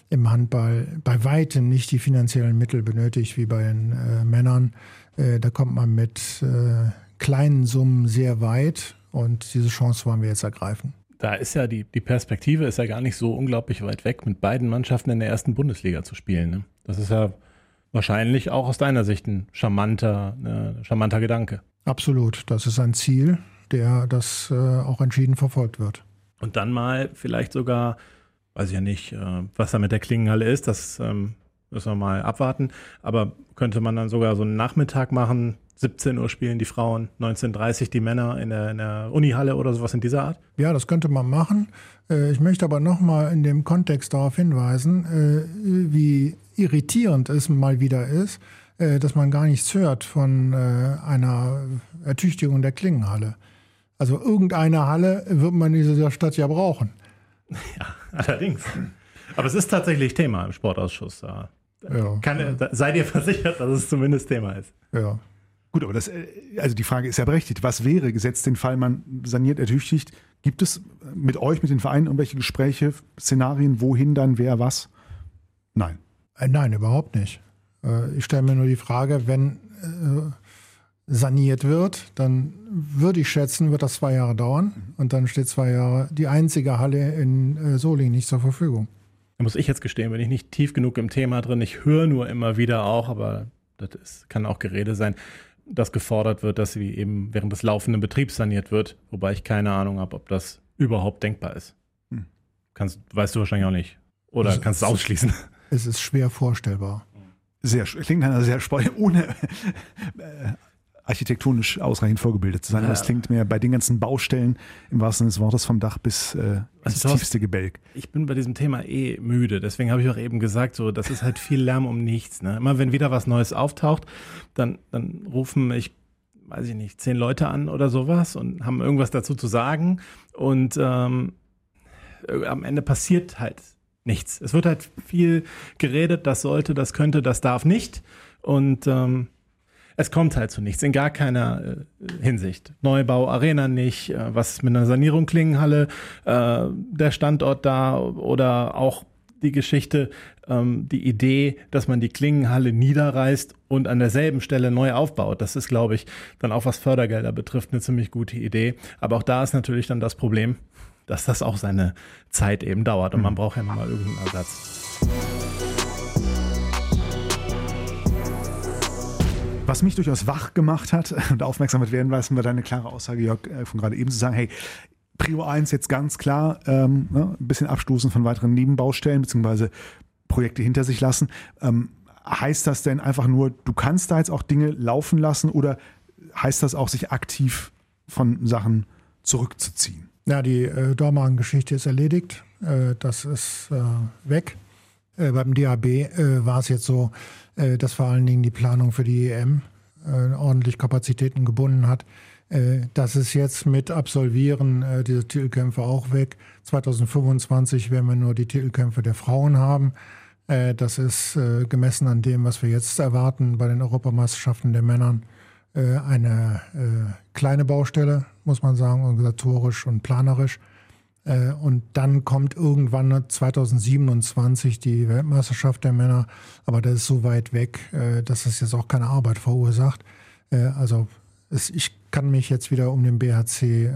im Handball bei weitem nicht die finanziellen Mittel benötigt wie bei den äh, Männern. Äh, da kommt man mit äh, kleinen Summen sehr weit und diese Chance wollen wir jetzt ergreifen. Da ist ja die, die Perspektive ist ja gar nicht so unglaublich weit weg, mit beiden Mannschaften in der ersten Bundesliga zu spielen. Ne? Das ist ja wahrscheinlich auch aus deiner Sicht ein charmanter, äh, charmanter Gedanke. Absolut, das ist ein Ziel der das äh, auch entschieden verfolgt wird. Und dann mal vielleicht sogar, weiß ich ja nicht, äh, was da mit der Klingenhalle ist, das ähm, müssen wir mal abwarten. Aber könnte man dann sogar so einen Nachmittag machen, 17 Uhr spielen die Frauen, 19.30 Uhr die Männer in der, in der Unihalle oder sowas in dieser Art? Ja, das könnte man machen. Äh, ich möchte aber nochmal in dem Kontext darauf hinweisen, äh, wie irritierend es mal wieder ist, dass man gar nichts hört von einer Ertüchtigung der Klingenhalle. Also irgendeine Halle wird man in dieser Stadt ja brauchen. [LAUGHS] Ja, allerdings. Aber es ist tatsächlich Thema im Sportausschuss. Da ja. Kann, da, sei dir [LAUGHS] versichert, dass es zumindest Thema ist. Ja. Gut, aber das, äh, also die Frage ist ja berechtigt. Was wäre, gesetzt den Fall, man saniert, ertüchtigt, gibt es mit euch, mit den Vereinen irgendwelche Gespräche, Szenarien, wohin dann, wer was? Nein. Äh, nein, überhaupt nicht. Äh, ich stelle mir nur die Frage, wenn saniert wird, dann würde ich schätzen, wird das zwei Jahre dauern. Mhm. Und dann steht zwei Jahre die einzige Halle in äh, Solingen nicht zur Verfügung. Da muss ich jetzt gestehen, bin ich nicht tief genug im Thema drin. Ich höre nur immer wieder auch, aber das ist, kann auch Gerede sein, dass gefordert wird, dass sie eben während des laufenden Betriebs saniert wird. Wobei ich keine Ahnung habe, ob das überhaupt denkbar ist. Hm. Kannst, weißt du wahrscheinlich auch nicht. Oder es, kannst du es ausschließen. Es ist schwer vorstellbar. Sehr, klingt einer sehr spannend, ohne [LAUGHS] äh, architektonisch ausreichend vorgebildet zu sein. Ja. Aber es klingt mehr bei den ganzen Baustellen im wahrsten Sinne des Wortes vom Dach bis äh, ins also, tiefste Gebälk. Ich bin bei diesem Thema eh müde. Deswegen habe ich auch eben gesagt, so das ist halt viel Lärm um nichts. Ne? Immer wenn wieder was Neues auftaucht, dann, dann rufen ich weiß ich nicht, zehn Leute an oder sowas und haben irgendwas dazu zu sagen. Und ähm, am Ende passiert halt nichts. Es wird halt viel geredet, das sollte, das könnte, das darf nicht. Und ähm, es kommt halt zu nichts, in gar keiner äh, Hinsicht. Neubau, Arena nicht, äh, was mit einer Sanierung Klingenhalle, äh, der Standort da oder auch die Geschichte, ähm, die Idee, dass man die Klingenhalle niederreißt und an derselben Stelle neu aufbaut. Das ist, glaube ich, dann auch was Fördergelder betrifft, eine ziemlich gute Idee. Aber auch da ist natürlich dann das Problem, dass das auch seine Zeit eben dauert und man mhm. braucht ja nochmal irgendeinen Ersatz. Was mich durchaus wach gemacht hat [LAUGHS] und aufmerksam werden lassen, war deine klare Aussage, Jörg, äh, von gerade eben zu sagen, hey, Prio 1 jetzt ganz klar, ähm, ne, ein bisschen abstoßen von weiteren Nebenbaustellen beziehungsweise Projekte hinter sich lassen. Ähm, heißt das denn einfach nur, du kannst da jetzt auch Dinge laufen lassen oder heißt das auch, sich aktiv von Sachen zurückzuziehen? Ja, die äh, Dormagen-Geschichte ist erledigt. Äh, das ist äh, weg. Äh, beim DAB äh, war es jetzt so, äh, dass vor allen Dingen die Planung für die EM äh, ordentlich Kapazitäten gebunden hat. Äh, das ist jetzt mit Absolvieren dieser Titelkämpfe auch weg. 2025 werden wir nur die Titelkämpfe der Frauen haben. Das ist gemessen an dem, was wir jetzt erwarten bei den Europameisterschaften der Männern, eine kleine Baustelle, muss man sagen, organisatorisch und planerisch. Und dann kommt irgendwann 2027 die Weltmeisterschaft der Männer. Aber das ist so weit weg, dass es jetzt auch keine Arbeit verursacht. Also ich kann mich jetzt wieder um den BHC äh,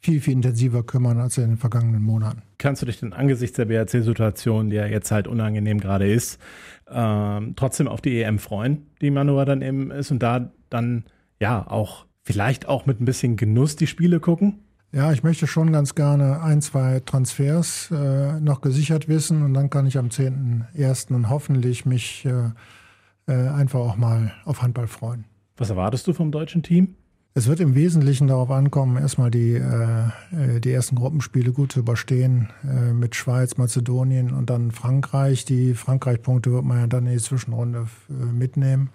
viel, viel intensiver kümmern als in den vergangenen Monaten. Kannst du dich denn angesichts der BHC-Situation, die ja jetzt halt unangenehm gerade ist, ähm, trotzdem auf die EM freuen, die Manua dann eben ist und da dann ja auch vielleicht auch mit ein bisschen Genuss die Spiele gucken? Ja, ich möchte schon ganz gerne ein, zwei Transfers äh, noch gesichert wissen und dann kann ich am 10.01. und hoffentlich mich äh, äh, einfach auch mal auf Handball freuen. Was erwartest du vom deutschen Team? Es wird im Wesentlichen darauf ankommen, erstmal die, äh, die ersten Gruppenspiele gut zu überstehen äh, mit Schweiz, Mazedonien und dann Frankreich. Die Frankreich-Punkte wird man ja dann in die Zwischenrunde äh, mitnehmen.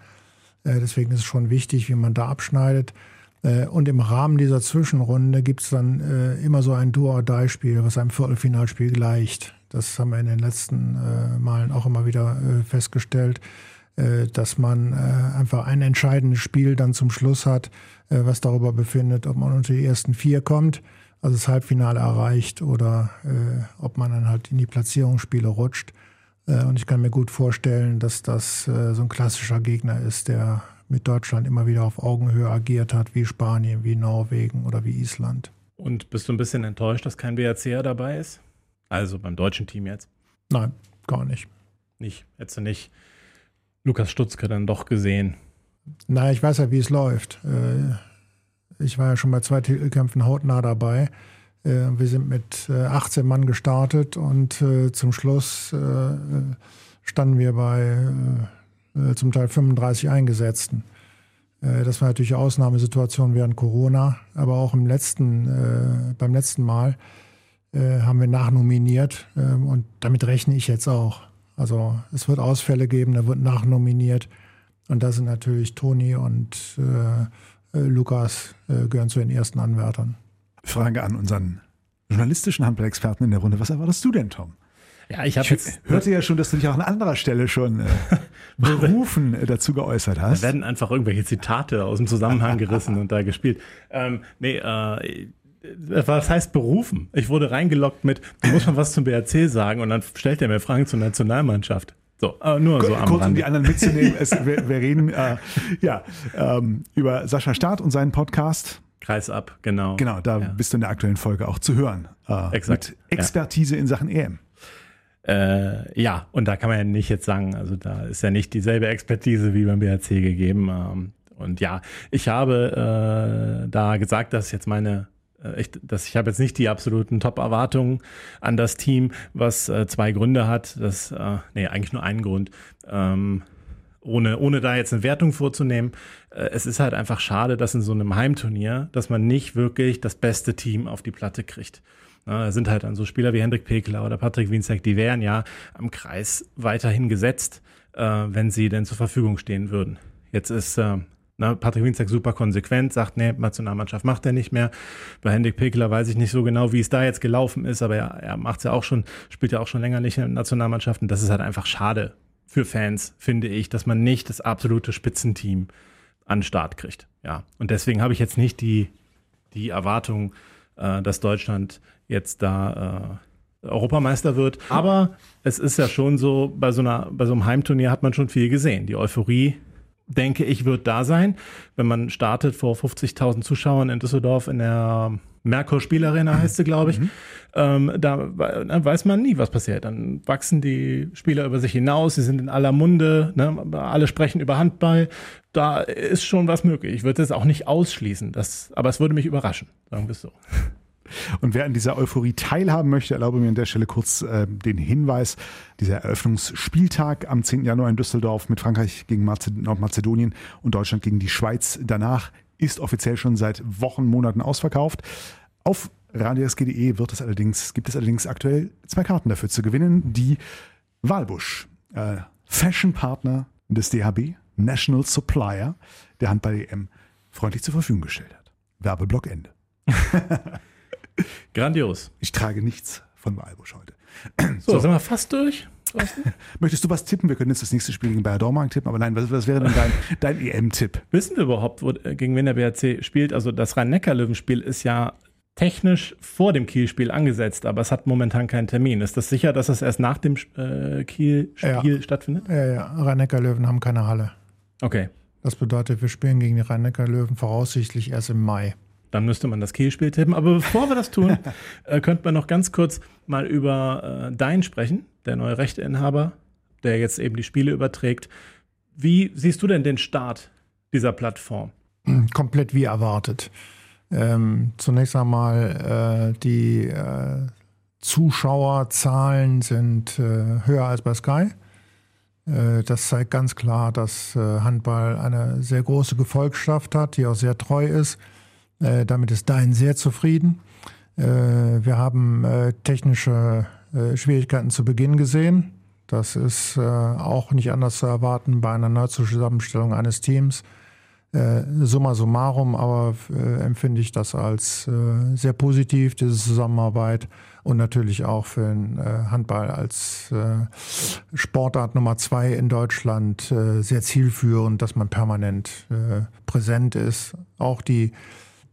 Äh, deswegen ist es schon wichtig, wie man da abschneidet. Äh, und im Rahmen dieser Zwischenrunde gibt es dann äh, immer so ein Do-or-Die-Spiel, was einem Viertelfinalspiel gleicht. Das haben wir in den letzten Malen auch immer wieder festgestellt dass man einfach ein entscheidendes Spiel dann zum Schluss hat, äh, was darüber befindet, ob man unter die ersten vier kommt, also das Halbfinale erreicht oder äh, ob man dann halt in die Platzierungsspiele rutscht. Äh, und ich kann mir gut vorstellen, dass das äh, so ein klassischer Gegner ist, der mit Deutschland immer wieder auf Augenhöhe agiert hat, wie Spanien, wie Norwegen oder wie Island. Und bist du ein bisschen enttäuscht, dass kein BRCer dabei ist? Also beim deutschen Team jetzt? Nein, gar nicht. Nicht, hättest du nicht Lukas Stutzke dann doch gesehen? Na, ich weiß ja, wie es läuft. Äh, ich war ja schon bei zwei Titelkämpfen hautnah dabei. Äh, wir sind mit 18 äh, Mann gestartet und zum Schluss standen wir bei zum Teil 35 Eingesetzten. Das war natürlich Ausnahmesituation während Corona, aber auch im letzten, beim letzten Mal haben wir nachnominiert und damit rechne ich jetzt auch. Also es wird Ausfälle geben, da wird nachnominiert. Und da sind natürlich Toni und äh, äh, Lukas äh, gehören zu den ersten Anwärtern. Frage an unseren journalistischen Handballexperten in der Runde. Was erwartest du denn, Tom? Ja, ich habe jetzt hörte ja schon, dass du dich auch an anderer Stelle schon äh, [LAUGHS] berufen äh, dazu geäußert hast. Da werden einfach irgendwelche Zitate aus dem Zusammenhang gerissen und da gespielt. Ähm, nee, äh, was heißt berufen? Ich wurde reingeloggt mit, du musst mal was zum BRC sagen und dann stellt er mir Fragen zur Nationalmannschaft. So, äh, nur so am Kurz, Rande. um die anderen mitzunehmen. es, wir, wir, reden äh, ja, ähm, über Sascha Staat und seinen Podcast. Kreis ab, genau. Genau, da ja. bist du in der aktuellen Folge auch zu hören. Äh, Exakt. Mit Expertise ja. in Sachen EM. Äh, ja, und da kann man ja nicht jetzt sagen, also da ist ja nicht dieselbe Expertise wie beim BRC gegeben. Ähm, und ja, ich habe äh, da gesagt, dass jetzt meine äh, ich, das, ich habe jetzt nicht die absoluten Top-Erwartungen an das Team, was äh, zwei Gründe hat. Das, äh, nee, eigentlich nur einen Grund. Ähm, ohne, ohne da jetzt eine Wertung vorzunehmen, äh, es ist halt einfach schade, dass in so einem Heimturnier, dass man nicht wirklich das beste Team auf die Platte kriegt. Da sind halt dann so Spieler wie Hendrik Pekler oder Patrick Wienzek, die wären ja am Kreis weiterhin gesetzt, äh, wenn sie denn zur Verfügung stehen würden. Jetzt ist äh, na, Patrick Winzek super konsequent, sagt, nee, Nationalmannschaft macht er nicht mehr. Bei Hendrik Pekeler weiß ich nicht so genau, wie es da jetzt gelaufen ist, aber er, er macht ja auch schon, spielt ja auch schon länger nicht in Nationalmannschaften. Das ist halt einfach schade für Fans, finde ich, dass man nicht das absolute Spitzenteam an den Start kriegt. Ja, und deswegen habe ich jetzt nicht die, die Erwartung, äh, dass Deutschland jetzt da äh, Europameister wird. Aber es ist ja schon so, bei so, einer, bei so einem Heimturnier hat man schon viel gesehen. Die Euphorie denke ich, wird da sein. Wenn man startet vor 50.000 Zuschauern in Düsseldorf in der Merkur Spielarena heißt sie, glaube ich. Mhm. Ähm, da, da, weiß man nie, was passiert. Dann wachsen die Spieler über sich hinaus, sie sind in aller Munde, ne? alle sprechen über Handball. Da ist schon was möglich. Ich würde es auch nicht ausschließen, das, aber es würde mich überraschen, sagen wir es so. Und wer an dieser Euphorie teilhaben möchte, erlaube mir an der Stelle kurz äh, den Hinweis. Dieser Eröffnungsspieltag am 10. Januar in Düsseldorf mit Frankreich gegen Nordmazedonien und Deutschland gegen die Schweiz danach ist offiziell schon seit Wochen, Monaten ausverkauft. Auf radiosg.de wird es allerdings, gibt es allerdings aktuell zwei Karten dafür zu gewinnen, die Walbusch, äh, Fashion-Partner des DHB, National Supplier der Handball-EM, freundlich zur Verfügung gestellt hat. Werbeblock Ende. [LAUGHS] [LAUGHS] Grandios. Ich trage nichts von Walbusch heute. So, sind wir fast durch? [LAUGHS] Möchtest du was tippen? Wir können jetzt das nächste Spiel gegen Bayer Dormagen tippen, aber nein, was, was wäre denn dein, [LAUGHS] dein EM-Tipp? Wissen wir überhaupt, wo, äh, gegen wen der BRC spielt? Also das Rhein-Neckar-Löwenspiel ist ja technisch vor dem Kiel-Spiel angesetzt, aber es hat momentan keinen Termin. Ist das sicher, dass es erst nach dem äh, Kiel-Spiel Ja. stattfindet? Ja, ja, Rhein-Neckar-Löwen haben keine Halle. Okay. Das bedeutet, wir spielen gegen die Rhein-Neckar-Löwen voraussichtlich erst im Mai. Dann müsste man das Kiel-Spiel tippen. Aber bevor wir das tun, [LAUGHS] äh, könnte man noch ganz kurz mal über äh, Dein sprechen, der neue Rechteinhaber, der jetzt eben die Spiele überträgt. Wie siehst du denn den Start dieser Plattform? [CLEARS THROAT] Komplett wie erwartet. Ähm, zunächst einmal äh, die äh, Zuschauerzahlen sind äh, höher als bei Sky. Äh, das zeigt ganz klar, dass äh, Handball eine sehr große Gefolgschaft hat, die auch sehr treu ist. Äh, damit ist Dein sehr zufrieden. Äh, wir haben äh, technische äh, Schwierigkeiten zu Beginn gesehen. Das ist äh, auch nicht anders zu erwarten bei einer Neuzusammenstellung eines Teams. Äh, summa summarum, aber empfinde ich das als sehr positiv, diese Zusammenarbeit und natürlich auch für den Handball als Sportart Nummer zwei in Deutschland sehr zielführend, dass man permanent präsent ist. Auch die,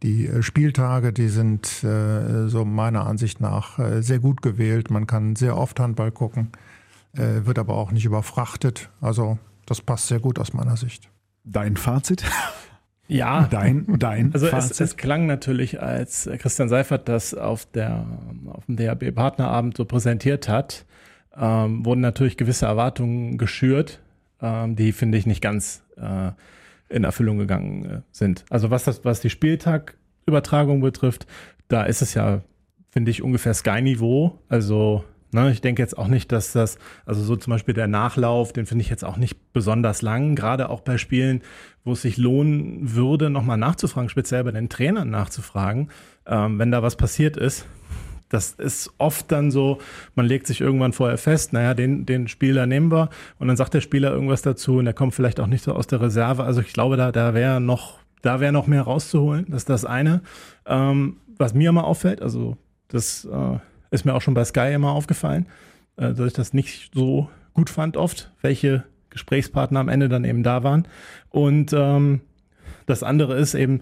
die äh, Spieltage, die sind äh, so meiner Ansicht nach äh, sehr gut gewählt. Man kann sehr oft Handball gucken, äh, wird aber auch nicht überfrachtet. Also das passt sehr gut aus meiner Sicht. Dein Fazit? [LAUGHS] Ja, Dein, dein Also es, Fazit? es klang natürlich, als Christian Seifert das auf, der, auf dem DHB-Partnerabend so präsentiert hat, ähm, wurden natürlich gewisse Erwartungen geschürt, ähm, die, finde ich, nicht ganz äh, in Erfüllung gegangen äh, sind. Also was, das, was die Spieltagübertragung betrifft, da ist es ja, finde ich, ungefähr Sky-Niveau. Also ne, ich denke jetzt auch nicht, dass das, also so zum Beispiel der Nachlauf, den finde ich jetzt auch nicht besonders lang, gerade auch bei Spielen, wo es sich lohnen würde, nochmal nachzufragen, speziell bei den Trainern nachzufragen, ähm, wenn da was passiert ist. Das ist oft dann so, man legt sich irgendwann vorher fest, naja, den, den Spieler nehmen wir und dann sagt der Spieler irgendwas dazu und der kommt vielleicht auch nicht so aus der Reserve. Also ich glaube, da, da wäre noch, da wäre noch mehr rauszuholen. Das ist das eine. Ähm, was mir immer auffällt, also das äh, ist mir auch schon bei Sky immer aufgefallen, äh, dass ich das nicht so gut fand oft, welche Gesprächspartner am Ende dann eben da waren. Und ähm, das andere ist eben,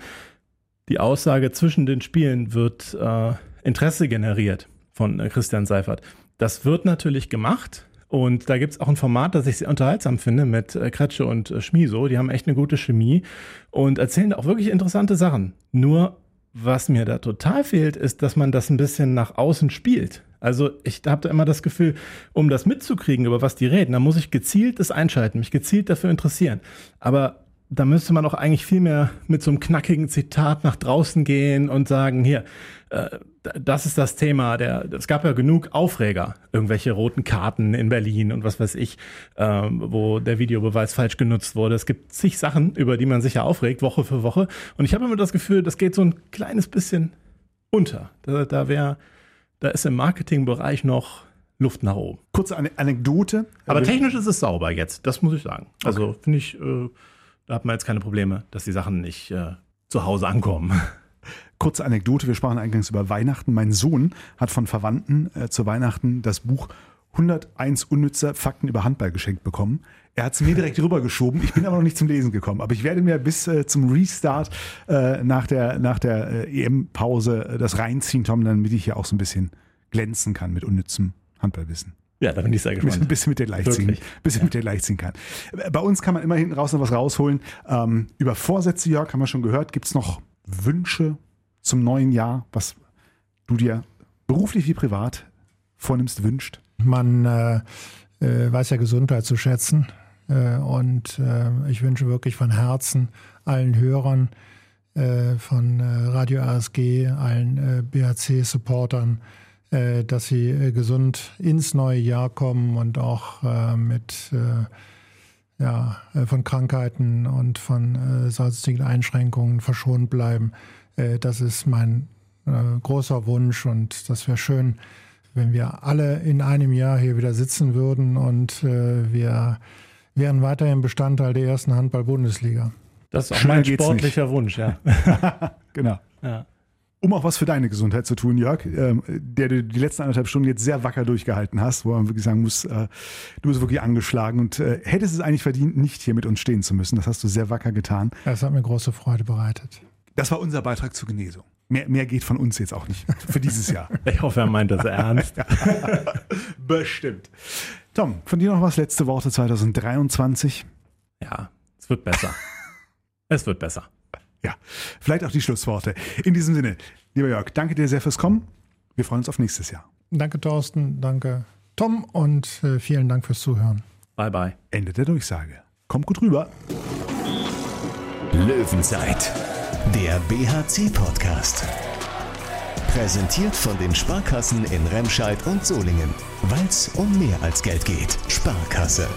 die Aussage zwischen den Spielen wird äh, Interesse generiert von äh, Christian Seifert. Das wird natürlich gemacht. Und da gibt es auch ein Format, das ich sehr unterhaltsam finde mit äh, Kretsche und äh, Schmiso. Die haben echt eine gute Chemie und erzählen auch wirklich interessante Sachen. Nur was mir da total fehlt, ist, dass man das ein bisschen nach außen spielt. Also ich habe da immer das Gefühl, um das mitzukriegen, über was die reden, da muss ich gezielt das einschalten, mich gezielt dafür interessieren. Aber da müsste man auch eigentlich viel mehr mit so einem knackigen Zitat nach draußen gehen und sagen, hier, äh, das ist das Thema. Der, es gab ja genug Aufreger, irgendwelche roten Karten in Berlin und was weiß ich, ähm, wo der Videobeweis falsch genutzt wurde. Es gibt zig Sachen, über die man sich ja aufregt, Woche für Woche. Und ich habe immer das Gefühl, das geht so ein kleines bisschen unter. Da, da wäre, da ist im Marketingbereich noch Luft nach oben. Kurze Ane Anekdote. Aber Äh, technisch ist es sauber jetzt, das muss ich sagen. Also finde ich, äh, da hat man jetzt keine Probleme, dass die Sachen nicht äh, zu Hause ankommen. [LAUGHS] Kurze Anekdote, wir sprachen eingangs über Weihnachten. Mein Sohn hat von Verwandten äh, zu Weihnachten das Buch 101 unnütze Fakten über Handball geschenkt bekommen. Er hat es mir direkt rübergeschoben. Ich bin aber noch nicht zum Lesen gekommen. Aber ich werde mir bis äh, zum Restart äh, nach der, nach der äh, EM-Pause äh, das reinziehen, Tom, damit ich hier auch so ein bisschen glänzen kann mit unnützem Handballwissen. Ja, da bin ich sehr Ein bisschen, gespannt. bisschen mit dir leicht ziehen. Wirklich. Bisschen mit dir leicht ziehen kann. Bei uns kann man immer hinten raus noch was rausholen. Ähm, über Vorsätze, Jörg, haben wir schon gehört. Gibt es noch Wünsche zum neuen Jahr, was du dir beruflich wie privat vornimmst, wünscht? Man äh, äh, weiß ja Gesundheit zu schätzen. Äh, und äh, ich wünsche wirklich von Herzen allen Hörern äh, von äh, Radio ASG, allen äh, BHC-Supportern, äh, dass sie äh, gesund ins neue Jahr kommen und auch äh, mit äh, ja, äh, von Krankheiten und von äh, sonstigen Einschränkungen verschont bleiben. Äh, das ist mein äh, großer Wunsch und das wäre schön, wenn wir alle in einem Jahr hier wieder sitzen würden und äh, wir wären weiterhin Bestandteil der ersten Handball-Bundesliga. Das ist auch mein sportlicher Wunsch, ja. [LAUGHS] Genau. Ja. Um auch was für deine Gesundheit zu tun, Jörg, ähm, der du die letzten anderthalb Stunden jetzt sehr wacker durchgehalten hast, wo man wirklich sagen muss, äh, du bist wirklich angeschlagen und äh, hättest es eigentlich verdient, nicht hier mit uns stehen zu müssen. Das hast du sehr wacker getan. Das hat mir große Freude bereitet. Das war unser Beitrag zur Genesung. Mehr, mehr geht von uns jetzt auch nicht für dieses Jahr. [LAUGHS] Ich hoffe, er meint das ernst. [LAUGHS] Bestimmt. Tom, von dir noch was letzte Worte 2023? Ja, es wird besser. es wird besser. Ja, vielleicht auch die Schlussworte. In diesem Sinne, lieber Jörg, danke dir sehr fürs Kommen. Wir freuen uns auf nächstes Jahr. Danke, Thorsten. Danke, Tom. Und äh, vielen Dank fürs Zuhören. Bye, bye. Ende der Durchsage. Kommt gut rüber. Löwenzeit, der BHC-Podcast. Präsentiert von den Sparkassen in Remscheid und Solingen. Weil es um mehr als Geld geht. Sparkasse.